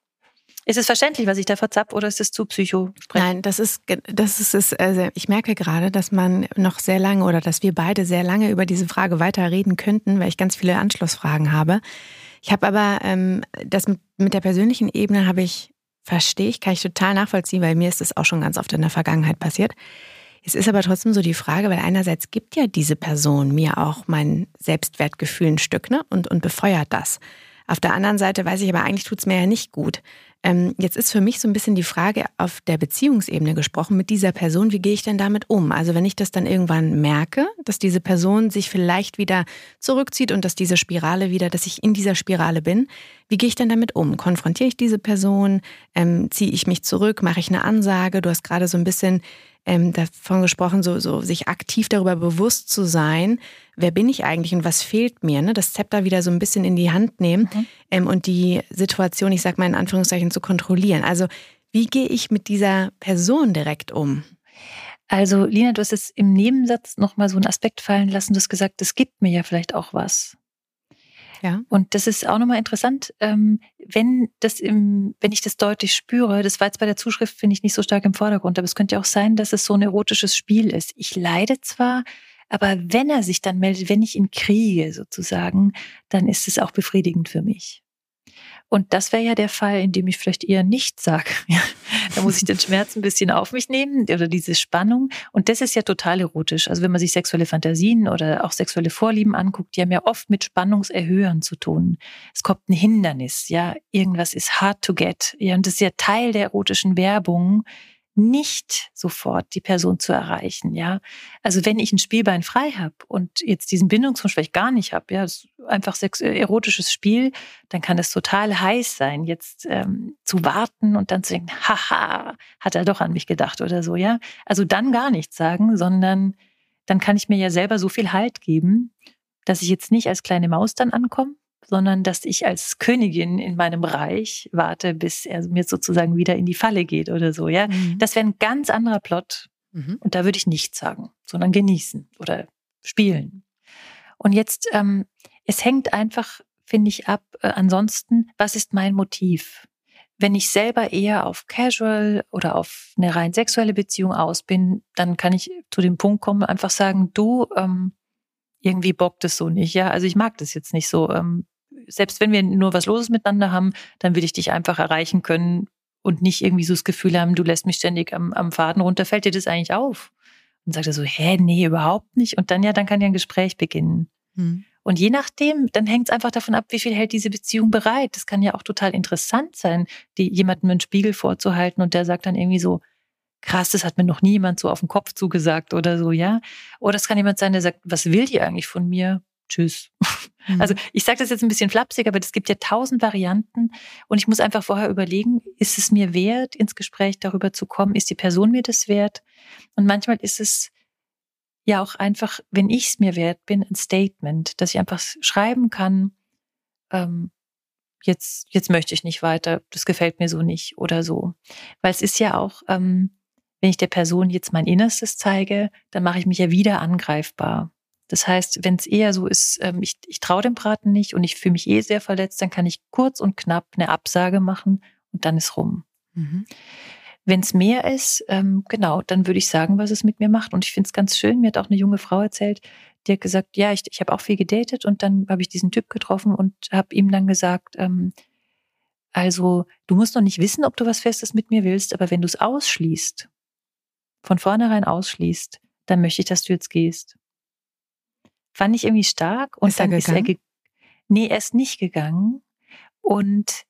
Ist es verständlich, was ich da verzapp, oder ist es zu psycho? Nein, das ist, das ist es. Also ich merke gerade, dass man noch sehr lange oder dass wir beide sehr lange über diese Frage weiter reden könnten, weil ich ganz viele Anschlussfragen habe. Ich habe aber ähm, das mit, mit der persönlichen Ebene habe ich verstehe ich, kann ich total nachvollziehen, weil mir ist das auch schon ganz oft in der Vergangenheit passiert. Es ist aber trotzdem so die Frage, weil einerseits gibt ja diese Person mir auch mein Selbstwertgefühl ein Stück ne? und, und befeuert das. Auf der anderen Seite weiß ich aber, eigentlich tut es mir ja nicht gut. Ähm, jetzt ist für mich so ein bisschen die Frage auf der Beziehungsebene gesprochen mit dieser Person, wie gehe ich denn damit um? Also wenn ich das dann irgendwann merke, dass diese Person sich vielleicht wieder zurückzieht und dass diese Spirale wieder, dass ich in dieser Spirale bin, wie gehe ich denn damit um? Konfrontiere ich diese Person? Ähm, ziehe ich mich zurück? Mache ich eine Ansage? Du hast gerade so ein bisschen ähm, davon gesprochen, so, so sich aktiv darüber bewusst zu sein, wer bin ich eigentlich und was fehlt mir, ne? das Zepter wieder so ein bisschen in die Hand nehmen mhm. ähm, und die Situation, ich sag mal in Anführungszeichen, zu kontrollieren. Also wie gehe ich mit dieser Person direkt um? Also Lina, du hast jetzt im Nebensatz nochmal so einen Aspekt fallen lassen, du hast gesagt, es gibt mir ja vielleicht auch was. Ja. Und das ist auch nochmal interessant, ähm, wenn das im, wenn ich das deutlich spüre, das war jetzt bei der Zuschrift, finde ich, nicht so stark im Vordergrund, aber es könnte ja auch sein, dass es so ein erotisches Spiel ist. Ich leide zwar, aber wenn er sich dann meldet, wenn ich ihn kriege sozusagen, dann ist es auch befriedigend für mich. Und das wäre ja der Fall, in dem ich vielleicht eher nichts sage. Ja, da muss ich den Schmerz ein bisschen auf mich nehmen oder diese Spannung. Und das ist ja total erotisch. Also wenn man sich sexuelle Fantasien oder auch sexuelle Vorlieben anguckt, die haben ja oft mit Spannungserhöhern zu tun. Es kommt ein Hindernis, ja, irgendwas ist hard to get. Ja, und das ist ja Teil der erotischen Werbung, nicht sofort die Person zu erreichen, ja. Also wenn ich ein Spielbein frei habe und jetzt diesen Bindungswunsch vielleicht gar nicht habe, ja, einfach sex äh, erotisches Spiel, dann kann es total heiß sein, jetzt ähm, zu warten und dann zu denken, haha, hat er doch an mich gedacht oder so, ja. Also dann gar nichts sagen, sondern dann kann ich mir ja selber so viel Halt geben, dass ich jetzt nicht als kleine Maus dann ankomme, sondern dass ich als Königin in meinem Reich warte, bis er mir sozusagen wieder in die Falle geht oder so. Ja, mhm. das wäre ein ganz anderer Plot. Mhm. Und da würde ich nichts sagen, sondern genießen oder spielen. Und jetzt, ähm, es hängt einfach, finde ich, ab. Äh, ansonsten, was ist mein Motiv? Wenn ich selber eher auf Casual oder auf eine rein sexuelle Beziehung aus bin, dann kann ich zu dem Punkt kommen, einfach sagen, du, ähm, irgendwie bockt es so nicht. Ja, also ich mag das jetzt nicht so. Ähm, selbst wenn wir nur was Loses miteinander haben, dann will ich dich einfach erreichen können und nicht irgendwie so das Gefühl haben, du lässt mich ständig am, am Faden runter. Fällt dir das eigentlich auf? Und sagt er so, hä, nee, überhaupt nicht. Und dann ja, dann kann ja ein Gespräch beginnen. Hm. Und je nachdem, dann hängt es einfach davon ab, wie viel hält diese Beziehung bereit. Das kann ja auch total interessant sein, die jemandem einen Spiegel vorzuhalten und der sagt dann irgendwie so, krass, das hat mir noch nie jemand so auf den Kopf zugesagt oder so, ja. Oder es kann jemand sein, der sagt, was will die eigentlich von mir? Tschüss. Mhm. Also ich sage das jetzt ein bisschen flapsig, aber es gibt ja tausend Varianten und ich muss einfach vorher überlegen, ist es mir wert, ins Gespräch darüber zu kommen? Ist die Person mir das wert? Und manchmal ist es ja auch einfach, wenn ich es mir wert bin, ein Statement, dass ich einfach schreiben kann, ähm, jetzt, jetzt möchte ich nicht weiter, das gefällt mir so nicht oder so. Weil es ist ja auch, ähm, wenn ich der Person jetzt mein Innerstes zeige, dann mache ich mich ja wieder angreifbar. Das heißt, wenn es eher so ist, ähm, ich, ich traue dem Braten nicht und ich fühle mich eh sehr verletzt, dann kann ich kurz und knapp eine Absage machen und dann ist rum. Mhm. Wenn es mehr ist, ähm, genau, dann würde ich sagen, was es mit mir macht. Und ich finde es ganz schön. Mir hat auch eine junge Frau erzählt, die hat gesagt, ja, ich, ich habe auch viel gedatet und dann habe ich diesen Typ getroffen und habe ihm dann gesagt, ähm, also du musst noch nicht wissen, ob du was Festes mit mir willst, aber wenn du es ausschließt, von vornherein ausschließt, dann möchte ich, dass du jetzt gehst. Fand ich irgendwie stark. Und ist dann er ist er, ge nee, er ist nicht gegangen und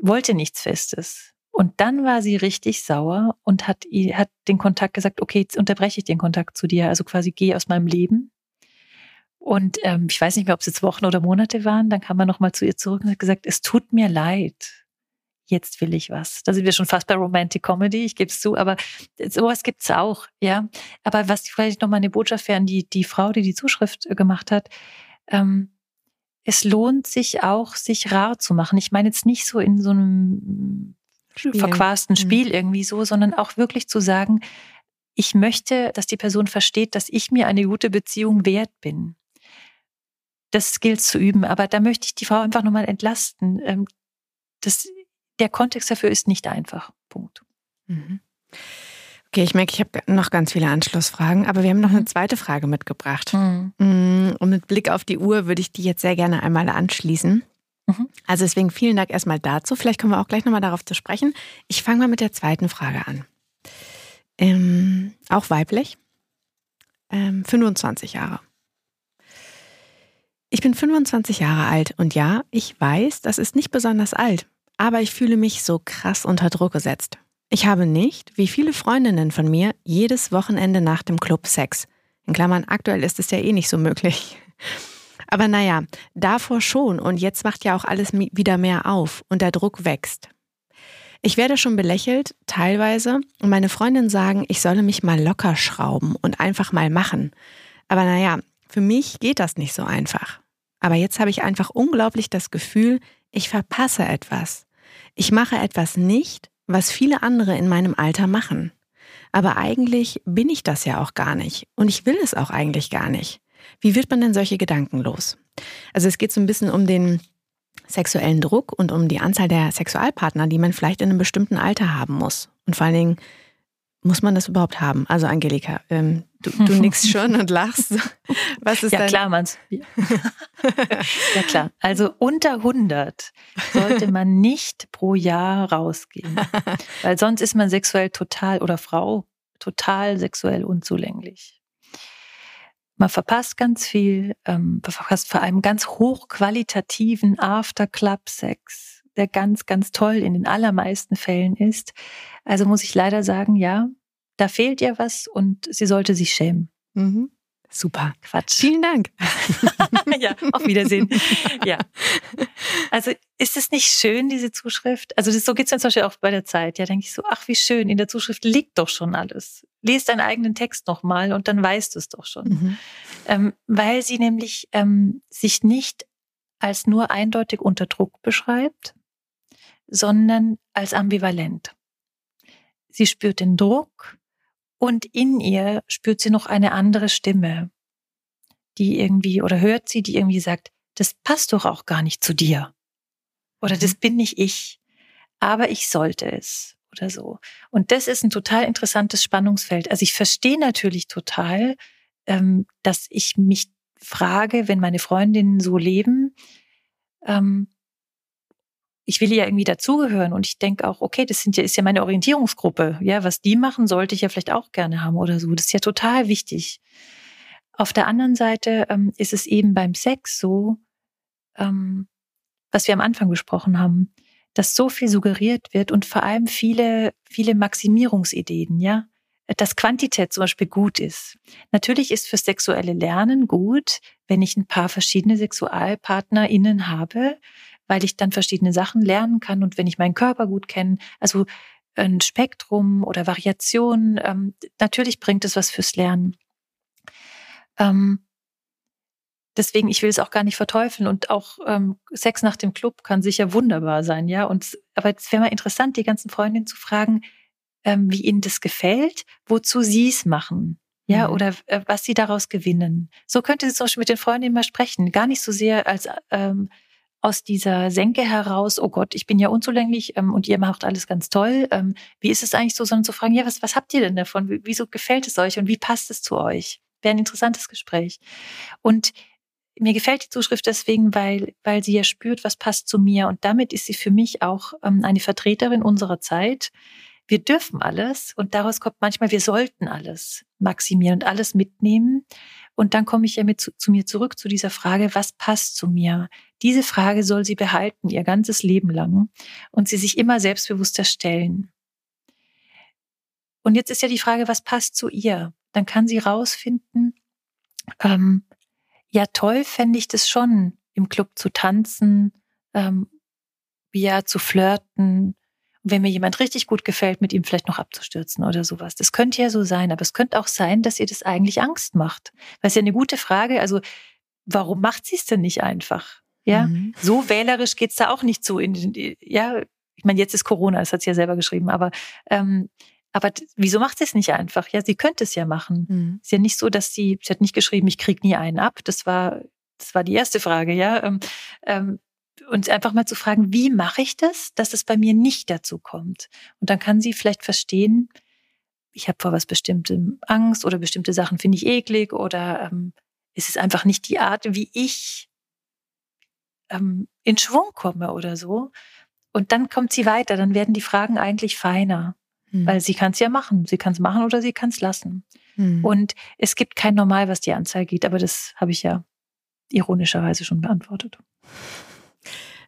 wollte nichts Festes. Und dann war sie richtig sauer und hat, hat den Kontakt gesagt, okay, jetzt unterbreche ich den Kontakt zu dir, also quasi geh aus meinem Leben. Und ähm, ich weiß nicht mehr, ob es jetzt Wochen oder Monate waren, dann kam er nochmal zu ihr zurück und hat gesagt, es tut mir leid jetzt will ich was. Da sind wir schon fast bei Romantic Comedy, ich gebe es zu, aber sowas gibt es auch, ja. Aber was vielleicht nochmal eine Botschaft wäre an die, die Frau, die die Zuschrift äh, gemacht hat, ähm, es lohnt sich auch, sich rar zu machen. Ich meine jetzt nicht so in so einem Spiel. verquasten mhm. Spiel mhm. irgendwie so, sondern auch wirklich zu sagen, ich möchte, dass die Person versteht, dass ich mir eine gute Beziehung wert bin. Das gilt zu üben, aber da möchte ich die Frau einfach nochmal entlasten. Ähm, das der Kontext dafür ist nicht einfach. Punkt. Mhm. Okay, ich merke, ich habe noch ganz viele Anschlussfragen, aber wir haben noch eine mhm. zweite Frage mitgebracht. Mhm. Mm, und mit Blick auf die Uhr würde ich die jetzt sehr gerne einmal anschließen. Mhm. Also deswegen vielen Dank erstmal dazu. Vielleicht kommen wir auch gleich nochmal darauf zu sprechen. Ich fange mal mit der zweiten Frage an. Ähm, auch weiblich. Ähm, 25 Jahre. Ich bin 25 Jahre alt und ja, ich weiß, das ist nicht besonders alt, aber ich fühle mich so krass unter Druck gesetzt. Ich habe nicht, wie viele Freundinnen von mir, jedes Wochenende nach dem Club Sex. In Klammern, aktuell ist es ja eh nicht so möglich. Aber naja, davor schon und jetzt macht ja auch alles wieder mehr auf und der Druck wächst. Ich werde schon belächelt, teilweise, und meine Freundinnen sagen, ich solle mich mal locker schrauben und einfach mal machen. Aber naja, für mich geht das nicht so einfach. Aber jetzt habe ich einfach unglaublich das Gefühl, ich verpasse etwas. Ich mache etwas nicht, was viele andere in meinem Alter machen. Aber eigentlich bin ich das ja auch gar nicht. Und ich will es auch eigentlich gar nicht. Wie wird man denn solche Gedanken los? Also es geht so ein bisschen um den sexuellen Druck und um die Anzahl der Sexualpartner, die man vielleicht in einem bestimmten Alter haben muss. Und vor allen Dingen, muss man das überhaupt haben? Also Angelika, ähm, du, du nickst schon und lachst. Was ist ja, klar, man's. ja, klar. Also unter 100 sollte man nicht pro Jahr rausgehen. Weil sonst ist man sexuell total oder Frau total sexuell unzulänglich. Man verpasst ganz viel, ähm, man verpasst vor allem ganz hochqualitativen After-Club-Sex, der ganz, ganz toll in den allermeisten Fällen ist. Also muss ich leider sagen, ja, da fehlt ihr was und sie sollte sich schämen. Mhm. Super. Quatsch. Vielen Dank. ja, auf Wiedersehen. Ja. Also ist es nicht schön, diese Zuschrift? Also das, so geht es mir zum Beispiel auch bei der Zeit. Ja, denke ich so, ach wie schön, in der Zuschrift liegt doch schon alles. Lies deinen eigenen Text nochmal und dann weißt du es doch schon. Mhm. Ähm, weil sie nämlich ähm, sich nicht als nur eindeutig unter Druck beschreibt, sondern als ambivalent. Sie spürt den Druck, und in ihr spürt sie noch eine andere Stimme, die irgendwie, oder hört sie, die irgendwie sagt, das passt doch auch gar nicht zu dir. Oder das mhm. bin nicht ich. Aber ich sollte es. Oder so. Und das ist ein total interessantes Spannungsfeld. Also ich verstehe natürlich total, ähm, dass ich mich frage, wenn meine Freundinnen so leben, ähm, ich will ja irgendwie dazugehören und ich denke auch, okay, das sind ja, ist ja meine Orientierungsgruppe. Ja, was die machen, sollte ich ja vielleicht auch gerne haben oder so. Das ist ja total wichtig. Auf der anderen Seite ähm, ist es eben beim Sex so, ähm, was wir am Anfang besprochen haben, dass so viel suggeriert wird und vor allem viele, viele Maximierungsideen, ja. Dass Quantität zum Beispiel gut ist. Natürlich ist für sexuelle Lernen gut, wenn ich ein paar verschiedene SexualpartnerInnen habe, weil ich dann verschiedene Sachen lernen kann und wenn ich meinen Körper gut kenne, also ein Spektrum oder Variation, ähm, natürlich bringt es was fürs Lernen. Ähm, deswegen, ich will es auch gar nicht verteufeln und auch ähm, Sex nach dem Club kann sicher wunderbar sein, ja. Und aber es wäre mal interessant, die ganzen Freundinnen zu fragen, ähm, wie ihnen das gefällt, wozu sie es machen. Ja, mhm. oder äh, was sie daraus gewinnen. So könnte sie zum Beispiel mit den Freundinnen mal sprechen. Gar nicht so sehr als ähm, aus dieser Senke heraus, oh Gott, ich bin ja unzulänglich ähm, und ihr macht alles ganz toll. Ähm, wie ist es eigentlich so, sondern zu fragen, ja, was, was habt ihr denn davon? Wieso gefällt es euch und wie passt es zu euch? Wäre ein interessantes Gespräch. Und mir gefällt die Zuschrift deswegen, weil, weil sie ja spürt, was passt zu mir. Und damit ist sie für mich auch ähm, eine Vertreterin unserer Zeit. Wir dürfen alles und daraus kommt manchmal, wir sollten alles maximieren und alles mitnehmen. Und dann komme ich ja mit zu, zu mir zurück zu dieser Frage, was passt zu mir? Diese Frage soll sie behalten, ihr ganzes Leben lang, und sie sich immer selbstbewusster stellen. Und jetzt ist ja die Frage, was passt zu ihr? Dann kann sie rausfinden, ähm, ja toll fände ich das schon, im Club zu tanzen, ähm, ja zu flirten, wenn mir jemand richtig gut gefällt, mit ihm vielleicht noch abzustürzen oder sowas. Das könnte ja so sein, aber es könnte auch sein, dass ihr das eigentlich Angst macht. Weil es ja eine gute Frage, also warum macht sie es denn nicht einfach? Ja, mhm. so wählerisch geht's da auch nicht zu. In, ja, ich meine, jetzt ist Corona, das hat sie ja selber geschrieben, aber ähm, aber wieso macht sie es nicht einfach? Ja, sie könnte es ja machen. Mhm. Ist ja nicht so, dass sie, sie hat nicht geschrieben, ich krieg nie einen ab. Das war, das war die erste Frage, ja. Ähm, ähm, und einfach mal zu fragen, wie mache ich das, dass es bei mir nicht dazu kommt? Und dann kann sie vielleicht verstehen, ich habe vor was Bestimmtem Angst oder bestimmte Sachen finde ich eklig oder ähm, es ist einfach nicht die Art, wie ich ähm, in Schwung komme oder so. Und dann kommt sie weiter, dann werden die Fragen eigentlich feiner, hm. weil sie kann es ja machen. Sie kann es machen oder sie kann es lassen. Hm. Und es gibt kein Normal, was die Anzahl geht, aber das habe ich ja ironischerweise schon beantwortet.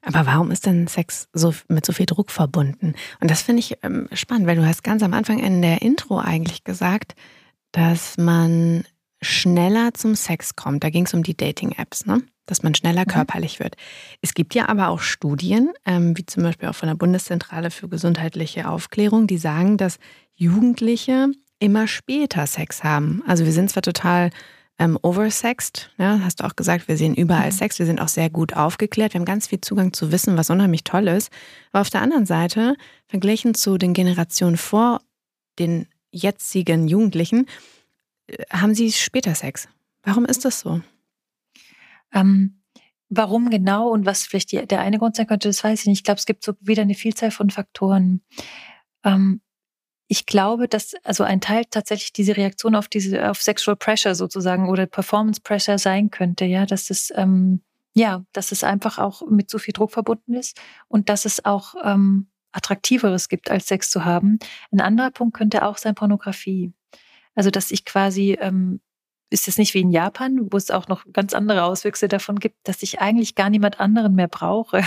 Aber warum ist denn Sex so mit so viel Druck verbunden? Und das finde ich ähm, spannend, weil du hast ganz am Anfang in der Intro eigentlich gesagt, dass man schneller zum Sex kommt. Da ging es um die Dating-Apps, ne? dass man schneller mhm. körperlich wird. Es gibt ja aber auch Studien, ähm, wie zum Beispiel auch von der Bundeszentrale für gesundheitliche Aufklärung, die sagen, dass Jugendliche immer später Sex haben. Also wir sind zwar total ähm, oversexed, ja, hast du auch gesagt, wir sehen überall mhm. Sex, wir sind auch sehr gut aufgeklärt, wir haben ganz viel Zugang zu Wissen, was unheimlich toll ist. Aber auf der anderen Seite, verglichen zu den Generationen vor den jetzigen Jugendlichen, äh, haben sie später Sex. Warum ist das so? Ähm, warum genau und was vielleicht die, der eine Grund sein könnte, das weiß ich nicht. Ich glaube, es gibt so wieder eine Vielzahl von Faktoren. Ähm, ich glaube, dass also ein Teil tatsächlich diese Reaktion auf diese auf Sexual Pressure sozusagen oder Performance Pressure sein könnte, ja, dass es ähm, ja, dass es einfach auch mit so viel Druck verbunden ist und dass es auch ähm, attraktiveres gibt, als Sex zu haben. Ein anderer Punkt könnte auch sein Pornografie. Also dass ich quasi ähm, ist es nicht wie in Japan, wo es auch noch ganz andere Auswüchse davon gibt, dass ich eigentlich gar niemand anderen mehr brauche,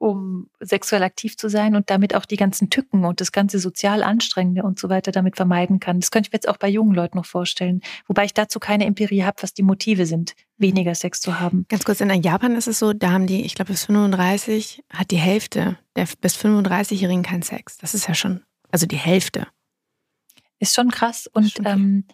um sexuell aktiv zu sein und damit auch die ganzen Tücken und das ganze sozial Anstrengende und so weiter damit vermeiden kann. Das könnte ich mir jetzt auch bei jungen Leuten noch vorstellen. Wobei ich dazu keine Empirie habe, was die Motive sind, weniger Sex zu haben. Ganz kurz, in Japan ist es so, da haben die, ich glaube, bis 35 hat die Hälfte der bis 35-Jährigen keinen Sex. Das ist ja schon, also die Hälfte. Ist schon krass. Und ähm,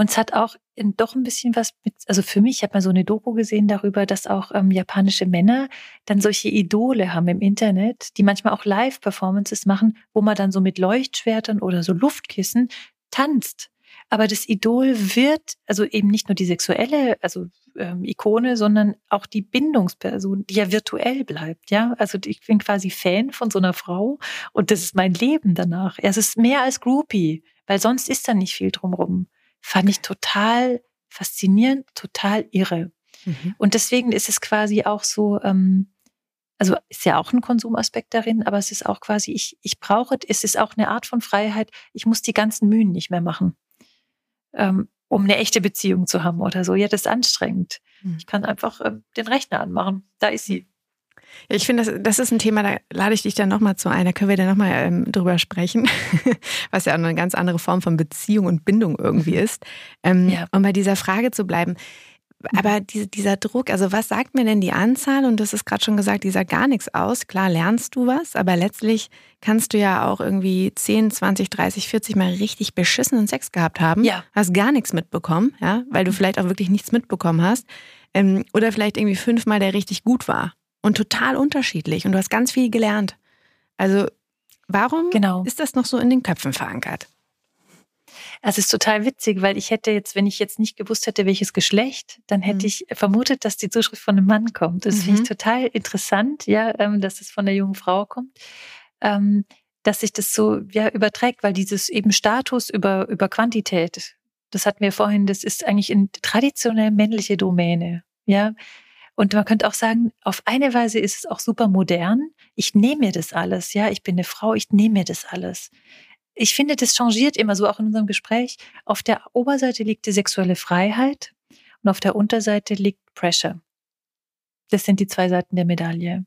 und es hat auch doch ein bisschen was mit, also für mich, ich habe mal so eine Doku gesehen darüber, dass auch ähm, japanische Männer dann solche Idole haben im Internet, die manchmal auch Live-Performances machen, wo man dann so mit Leuchtschwertern oder so Luftkissen tanzt. Aber das Idol wird, also eben nicht nur die sexuelle, also ähm, Ikone, sondern auch die Bindungsperson, die ja virtuell bleibt, ja. Also ich bin quasi Fan von so einer Frau und das ist mein Leben danach. Es ist mehr als Groupie, weil sonst ist da nicht viel drumrum fand ich total faszinierend, total irre. Mhm. Und deswegen ist es quasi auch so, ähm, also ist ja auch ein Konsumaspekt darin, aber es ist auch quasi, ich, ich brauche, es ist auch eine Art von Freiheit, ich muss die ganzen Mühen nicht mehr machen, ähm, um eine echte Beziehung zu haben oder so. Ja, das ist anstrengend. Mhm. Ich kann einfach äh, den Rechner anmachen. Da ist sie. Ich finde, das, das ist ein Thema, da lade ich dich dann nochmal zu ein, da können wir dann nochmal ähm, drüber sprechen, was ja auch eine ganz andere Form von Beziehung und Bindung irgendwie mhm. ist. Ähm, ja. Um bei dieser Frage zu bleiben. Aber diese, dieser Druck, also was sagt mir denn die Anzahl? Und das ist gerade schon gesagt, die sagt gar nichts aus. Klar lernst du was, aber letztlich kannst du ja auch irgendwie 10, 20, 30, 40 Mal richtig beschissenen Sex gehabt haben. Ja. Hast gar nichts mitbekommen, ja, weil du mhm. vielleicht auch wirklich nichts mitbekommen hast. Ähm, oder vielleicht irgendwie fünfmal, der richtig gut war und total unterschiedlich und du hast ganz viel gelernt. Also warum genau. ist das noch so in den Köpfen verankert? Es ist total witzig, weil ich hätte jetzt, wenn ich jetzt nicht gewusst hätte, welches Geschlecht, dann hätte mhm. ich vermutet, dass die Zuschrift von einem Mann kommt. Das mhm. finde ich total interessant, ja, ähm, dass es von der jungen Frau kommt, ähm, dass sich das so ja überträgt, weil dieses eben Status über über Quantität, das hatten wir vorhin, das ist eigentlich eine traditionell männliche Domäne, ja. Und man könnte auch sagen, auf eine Weise ist es auch super modern. Ich nehme mir das alles. Ja, ich bin eine Frau, ich nehme mir das alles. Ich finde, das changiert immer so auch in unserem Gespräch. Auf der Oberseite liegt die sexuelle Freiheit und auf der Unterseite liegt Pressure. Das sind die zwei Seiten der Medaille.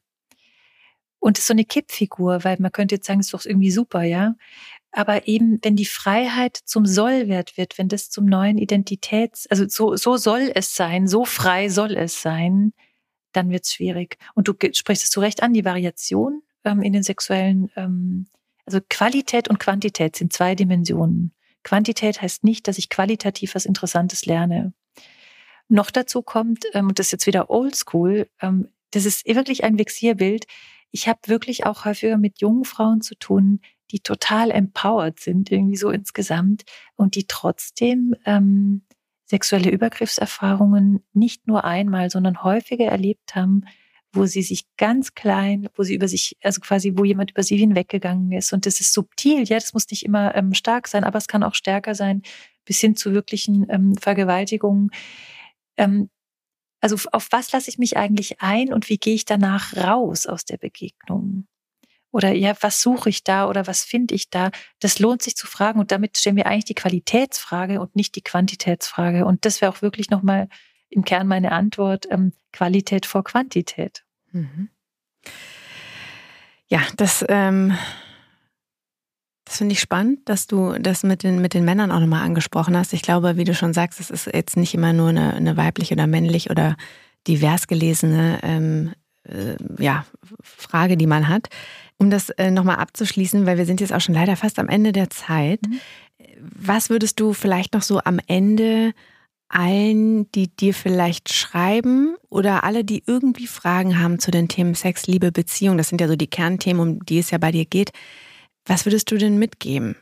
Und es ist so eine Kippfigur, weil man könnte jetzt sagen, es ist doch irgendwie super, ja. Aber eben, wenn die Freiheit zum Sollwert wird, wenn das zum neuen Identitäts, also so, so soll es sein, so frei soll es sein, dann wird es schwierig. Und du sprichst es zu Recht an, die Variation ähm, in den sexuellen, ähm, also Qualität und Quantität sind zwei Dimensionen. Quantität heißt nicht, dass ich qualitativ was Interessantes lerne. Noch dazu kommt, ähm, und das ist jetzt wieder oldschool, ähm, das ist wirklich ein Vexierbild. Ich habe wirklich auch häufiger mit jungen Frauen zu tun, die total empowered sind, irgendwie so insgesamt und die trotzdem ähm, sexuelle Übergriffserfahrungen nicht nur einmal, sondern häufiger erlebt haben, wo sie sich ganz klein, wo sie über sich, also quasi, wo jemand über sie hinweggegangen ist. Und das ist subtil, ja, das muss nicht immer ähm, stark sein, aber es kann auch stärker sein, bis hin zu wirklichen ähm, Vergewaltigungen. Ähm, also auf was lasse ich mich eigentlich ein und wie gehe ich danach raus aus der Begegnung? Oder ja, was suche ich da oder was finde ich da? Das lohnt sich zu fragen und damit stellen wir eigentlich die Qualitätsfrage und nicht die Quantitätsfrage. Und das wäre auch wirklich nochmal im Kern meine Antwort, ähm, Qualität vor Quantität. Mhm. Ja, das, ähm, das finde ich spannend, dass du das mit den, mit den Männern auch nochmal angesprochen hast. Ich glaube, wie du schon sagst, es ist jetzt nicht immer nur eine, eine weiblich oder männlich oder divers gelesene ähm, äh, ja, Frage, die man hat. Um das äh, nochmal abzuschließen, weil wir sind jetzt auch schon leider fast am Ende der Zeit. Mhm. Was würdest du vielleicht noch so am Ende allen, die dir vielleicht schreiben oder alle, die irgendwie Fragen haben zu den Themen Sex, Liebe, Beziehung, das sind ja so die Kernthemen, um die es ja bei dir geht, was würdest du denn mitgeben?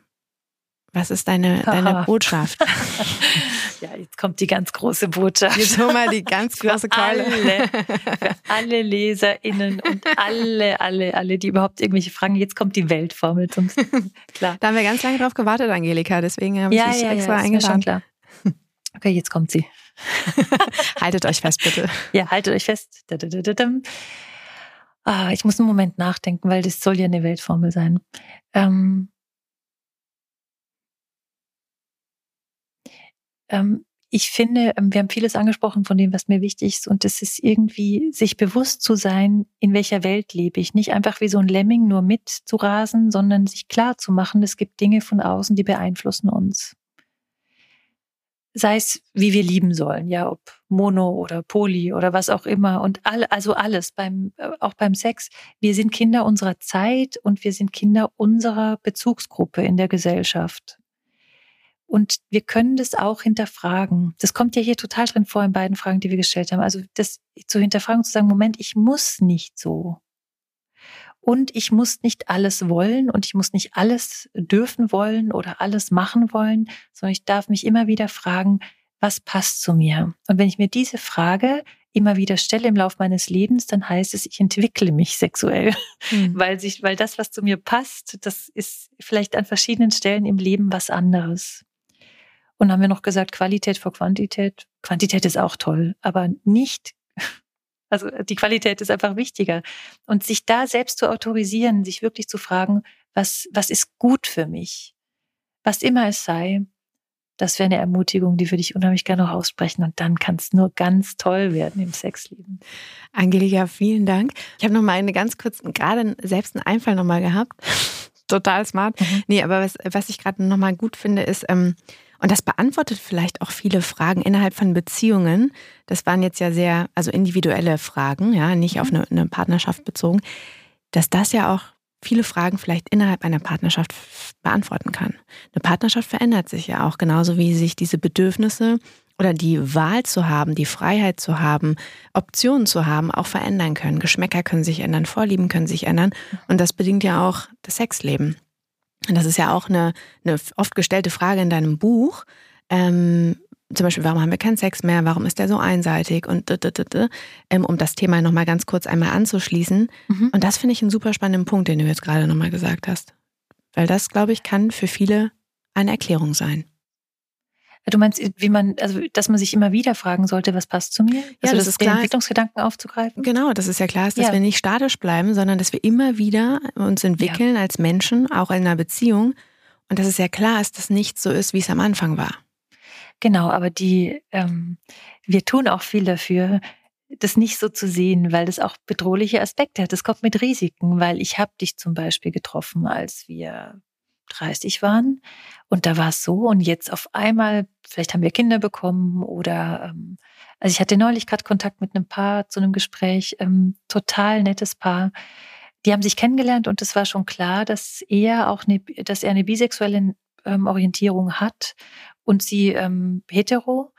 Was ist deine, deine Botschaft? ja, jetzt kommt die ganz große Botschaft. Jetzt hol mal die ganz große Keule. Alle, für alle LeserInnen und alle, alle, alle, die überhaupt irgendwelche Fragen. Jetzt kommt die Weltformel zum Klar. Da haben wir ganz lange drauf gewartet, Angelika. Deswegen habe ich ja, dich ja, extra ja, eingeladen. Klar. Okay, jetzt kommt sie. haltet euch fest, bitte. Ja, haltet euch fest. Ah, ich muss einen Moment nachdenken, weil das soll ja eine Weltformel sein. Ähm, ähm, ich finde, ähm, wir haben vieles angesprochen von dem, was mir wichtig ist. Und es ist irgendwie, sich bewusst zu sein, in welcher Welt lebe ich. Nicht einfach wie so ein Lemming nur mitzurasen, sondern sich klar zu machen, es gibt Dinge von außen, die beeinflussen uns sei es, wie wir lieben sollen, ja, ob Mono oder Poly oder was auch immer und all, also alles beim, äh, auch beim Sex. Wir sind Kinder unserer Zeit und wir sind Kinder unserer Bezugsgruppe in der Gesellschaft. Und wir können das auch hinterfragen. Das kommt ja hier total drin vor in beiden Fragen, die wir gestellt haben. Also das zu hinterfragen, zu sagen, Moment, ich muss nicht so. Und ich muss nicht alles wollen und ich muss nicht alles dürfen wollen oder alles machen wollen, sondern ich darf mich immer wieder fragen, was passt zu mir? Und wenn ich mir diese Frage immer wieder stelle im Laufe meines Lebens, dann heißt es, ich entwickle mich sexuell, mhm. weil sich, weil das, was zu mir passt, das ist vielleicht an verschiedenen Stellen im Leben was anderes. Und haben wir noch gesagt, Qualität vor Quantität. Quantität ist auch toll, aber nicht also die Qualität ist einfach wichtiger. Und sich da selbst zu autorisieren, sich wirklich zu fragen, was, was ist gut für mich? Was immer es sei, das wäre eine Ermutigung, die würde ich unheimlich gerne noch aussprechen. Und dann kann es nur ganz toll werden im Sexleben. Angelika, vielen Dank. Ich habe noch mal eine ganz kurzen, gerade selbst einen Einfall noch mal gehabt. Total smart. Mhm. Nee, aber was, was ich gerade noch mal gut finde, ist, ähm, und das beantwortet vielleicht auch viele Fragen innerhalb von Beziehungen. Das waren jetzt ja sehr, also individuelle Fragen, ja, nicht auf mhm. eine, eine Partnerschaft bezogen, dass das ja auch viele Fragen vielleicht innerhalb einer Partnerschaft beantworten kann. Eine Partnerschaft verändert sich ja auch, genauso wie sich diese Bedürfnisse oder die Wahl zu haben, die Freiheit zu haben, Optionen zu haben, auch verändern können. Geschmäcker können sich ändern, Vorlieben können sich ändern. Und das bedingt ja auch das Sexleben. Und das ist ja auch eine, eine oft gestellte Frage in deinem Buch. Ähm, zum Beispiel, warum haben wir keinen Sex mehr? Warum ist der so einseitig? Und ähm, um das Thema nochmal ganz kurz einmal anzuschließen. Mhm. Und das finde ich einen super spannenden Punkt, den du jetzt gerade nochmal gesagt hast. Weil das, glaube ich, kann für viele eine Erklärung sein. Du meinst, wie man, also dass man sich immer wieder fragen sollte, was passt zu mir? Also ja, das ist klar. Entwicklungsgedanken aufzugreifen. Genau, das ist ja klar, dass ja. wir nicht statisch bleiben, sondern dass wir immer wieder uns entwickeln ja. als Menschen, auch in einer Beziehung. Und dass es ja klar ist, dass nichts so ist, wie es am Anfang war. Genau, aber die, ähm, wir tun auch viel dafür, das nicht so zu sehen, weil das auch bedrohliche Aspekte hat. Das kommt mit Risiken, weil ich habe dich zum Beispiel getroffen, als wir 30 waren. Und da war es so. Und jetzt auf einmal, vielleicht haben wir Kinder bekommen oder, ähm, also ich hatte neulich gerade Kontakt mit einem Paar zu einem Gespräch, ähm, total nettes Paar. Die haben sich kennengelernt und es war schon klar, dass er auch eine, dass er eine bisexuelle ähm, Orientierung hat und sie ähm, hetero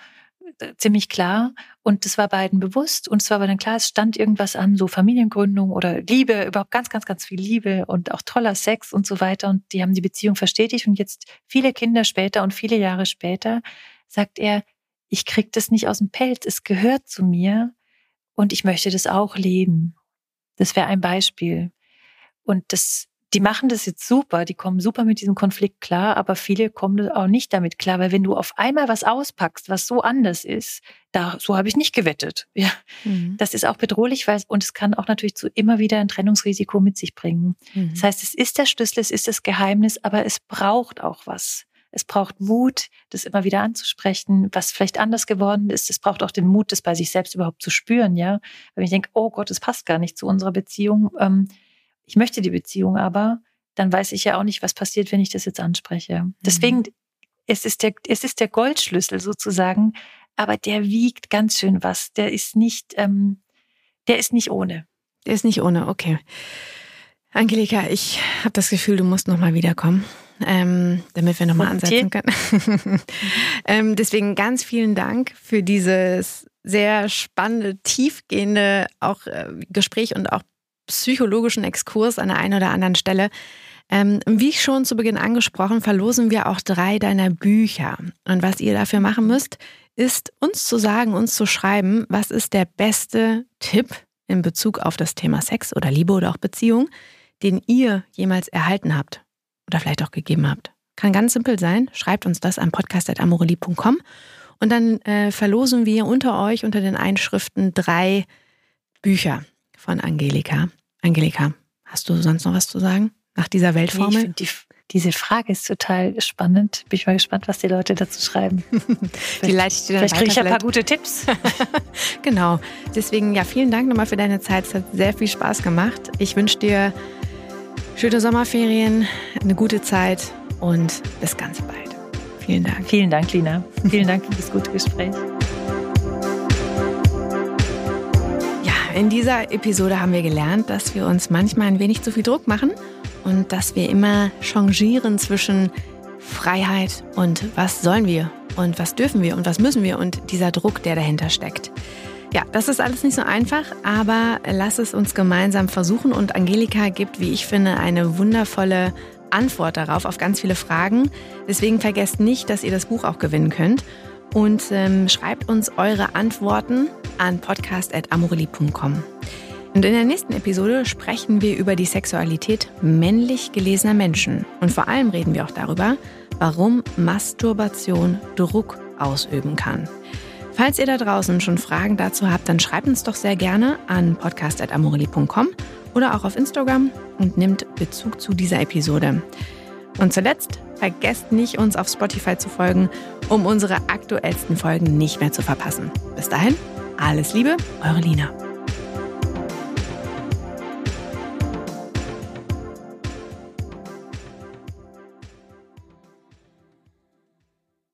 ziemlich klar. Und das war beiden bewusst. Und es war aber dann klar, es stand irgendwas an, so Familiengründung oder Liebe, überhaupt ganz, ganz, ganz viel Liebe und auch toller Sex und so weiter. Und die haben die Beziehung verstetigt. Und jetzt viele Kinder später und viele Jahre später sagt er, ich krieg das nicht aus dem Pelz, es gehört zu mir. Und ich möchte das auch leben. Das wäre ein Beispiel. Und das die machen das jetzt super, die kommen super mit diesem Konflikt klar, aber viele kommen auch nicht damit klar, weil wenn du auf einmal was auspackst, was so anders ist, da so habe ich nicht gewettet. Ja, mhm. das ist auch bedrohlich, weil und es kann auch natürlich zu immer wieder ein Trennungsrisiko mit sich bringen. Mhm. Das heißt, es ist der Schlüssel, es ist das Geheimnis, aber es braucht auch was. Es braucht Mut, das immer wieder anzusprechen, was vielleicht anders geworden ist. Es braucht auch den Mut, das bei sich selbst überhaupt zu spüren, ja. Wenn ich denke, oh Gott, es passt gar nicht zu unserer Beziehung. Ähm, ich möchte die Beziehung aber, dann weiß ich ja auch nicht, was passiert, wenn ich das jetzt anspreche. Mhm. Deswegen, es ist der, es ist der Goldschlüssel sozusagen, aber der wiegt ganz schön was. Der ist nicht, ähm, der ist nicht ohne. Der ist nicht ohne, okay. Angelika, ich habe das Gefühl, du musst nochmal wiederkommen, ähm, damit wir nochmal ansetzen können. ähm, deswegen ganz vielen Dank für dieses sehr spannende, tiefgehende auch äh, Gespräch und auch psychologischen Exkurs an der einen oder anderen Stelle. Ähm, wie ich schon zu Beginn angesprochen, verlosen wir auch drei deiner Bücher. Und was ihr dafür machen müsst, ist uns zu sagen, uns zu schreiben, was ist der beste Tipp in Bezug auf das Thema Sex oder Liebe oder auch Beziehung, den ihr jemals erhalten habt oder vielleicht auch gegeben habt. Kann ganz simpel sein. Schreibt uns das am podcast.amorelie.com und dann äh, verlosen wir unter euch unter den Einschriften drei Bücher von Angelika. Angelika, hast du sonst noch was zu sagen nach dieser Weltformel? Nee, die, diese Frage ist total spannend. Bin ich mal gespannt, was die Leute dazu schreiben. dann Vielleicht kriege ich ein paar gute Tipps. genau. Deswegen, ja, vielen Dank nochmal für deine Zeit. Es hat sehr viel Spaß gemacht. Ich wünsche dir schöne Sommerferien, eine gute Zeit und bis ganz bald. Vielen Dank. Vielen Dank, Lina. Vielen Dank für das gute Gespräch. In dieser Episode haben wir gelernt, dass wir uns manchmal ein wenig zu viel Druck machen und dass wir immer changieren zwischen Freiheit und was sollen wir und was dürfen wir und was müssen wir und dieser Druck, der dahinter steckt. Ja, das ist alles nicht so einfach, aber lass es uns gemeinsam versuchen und Angelika gibt, wie ich finde, eine wundervolle Antwort darauf, auf ganz viele Fragen. Deswegen vergesst nicht, dass ihr das Buch auch gewinnen könnt und ähm, schreibt uns eure Antworten an podcast.amorelie.com. Und in der nächsten Episode sprechen wir über die Sexualität männlich gelesener Menschen. Und vor allem reden wir auch darüber, warum Masturbation Druck ausüben kann. Falls ihr da draußen schon Fragen dazu habt, dann schreibt uns doch sehr gerne an podcast.amorelli.com oder auch auf Instagram und nimmt Bezug zu dieser Episode. Und zuletzt, vergesst nicht, uns auf Spotify zu folgen, um unsere aktuellsten Folgen nicht mehr zu verpassen. Bis dahin, alles Liebe, eure Lina.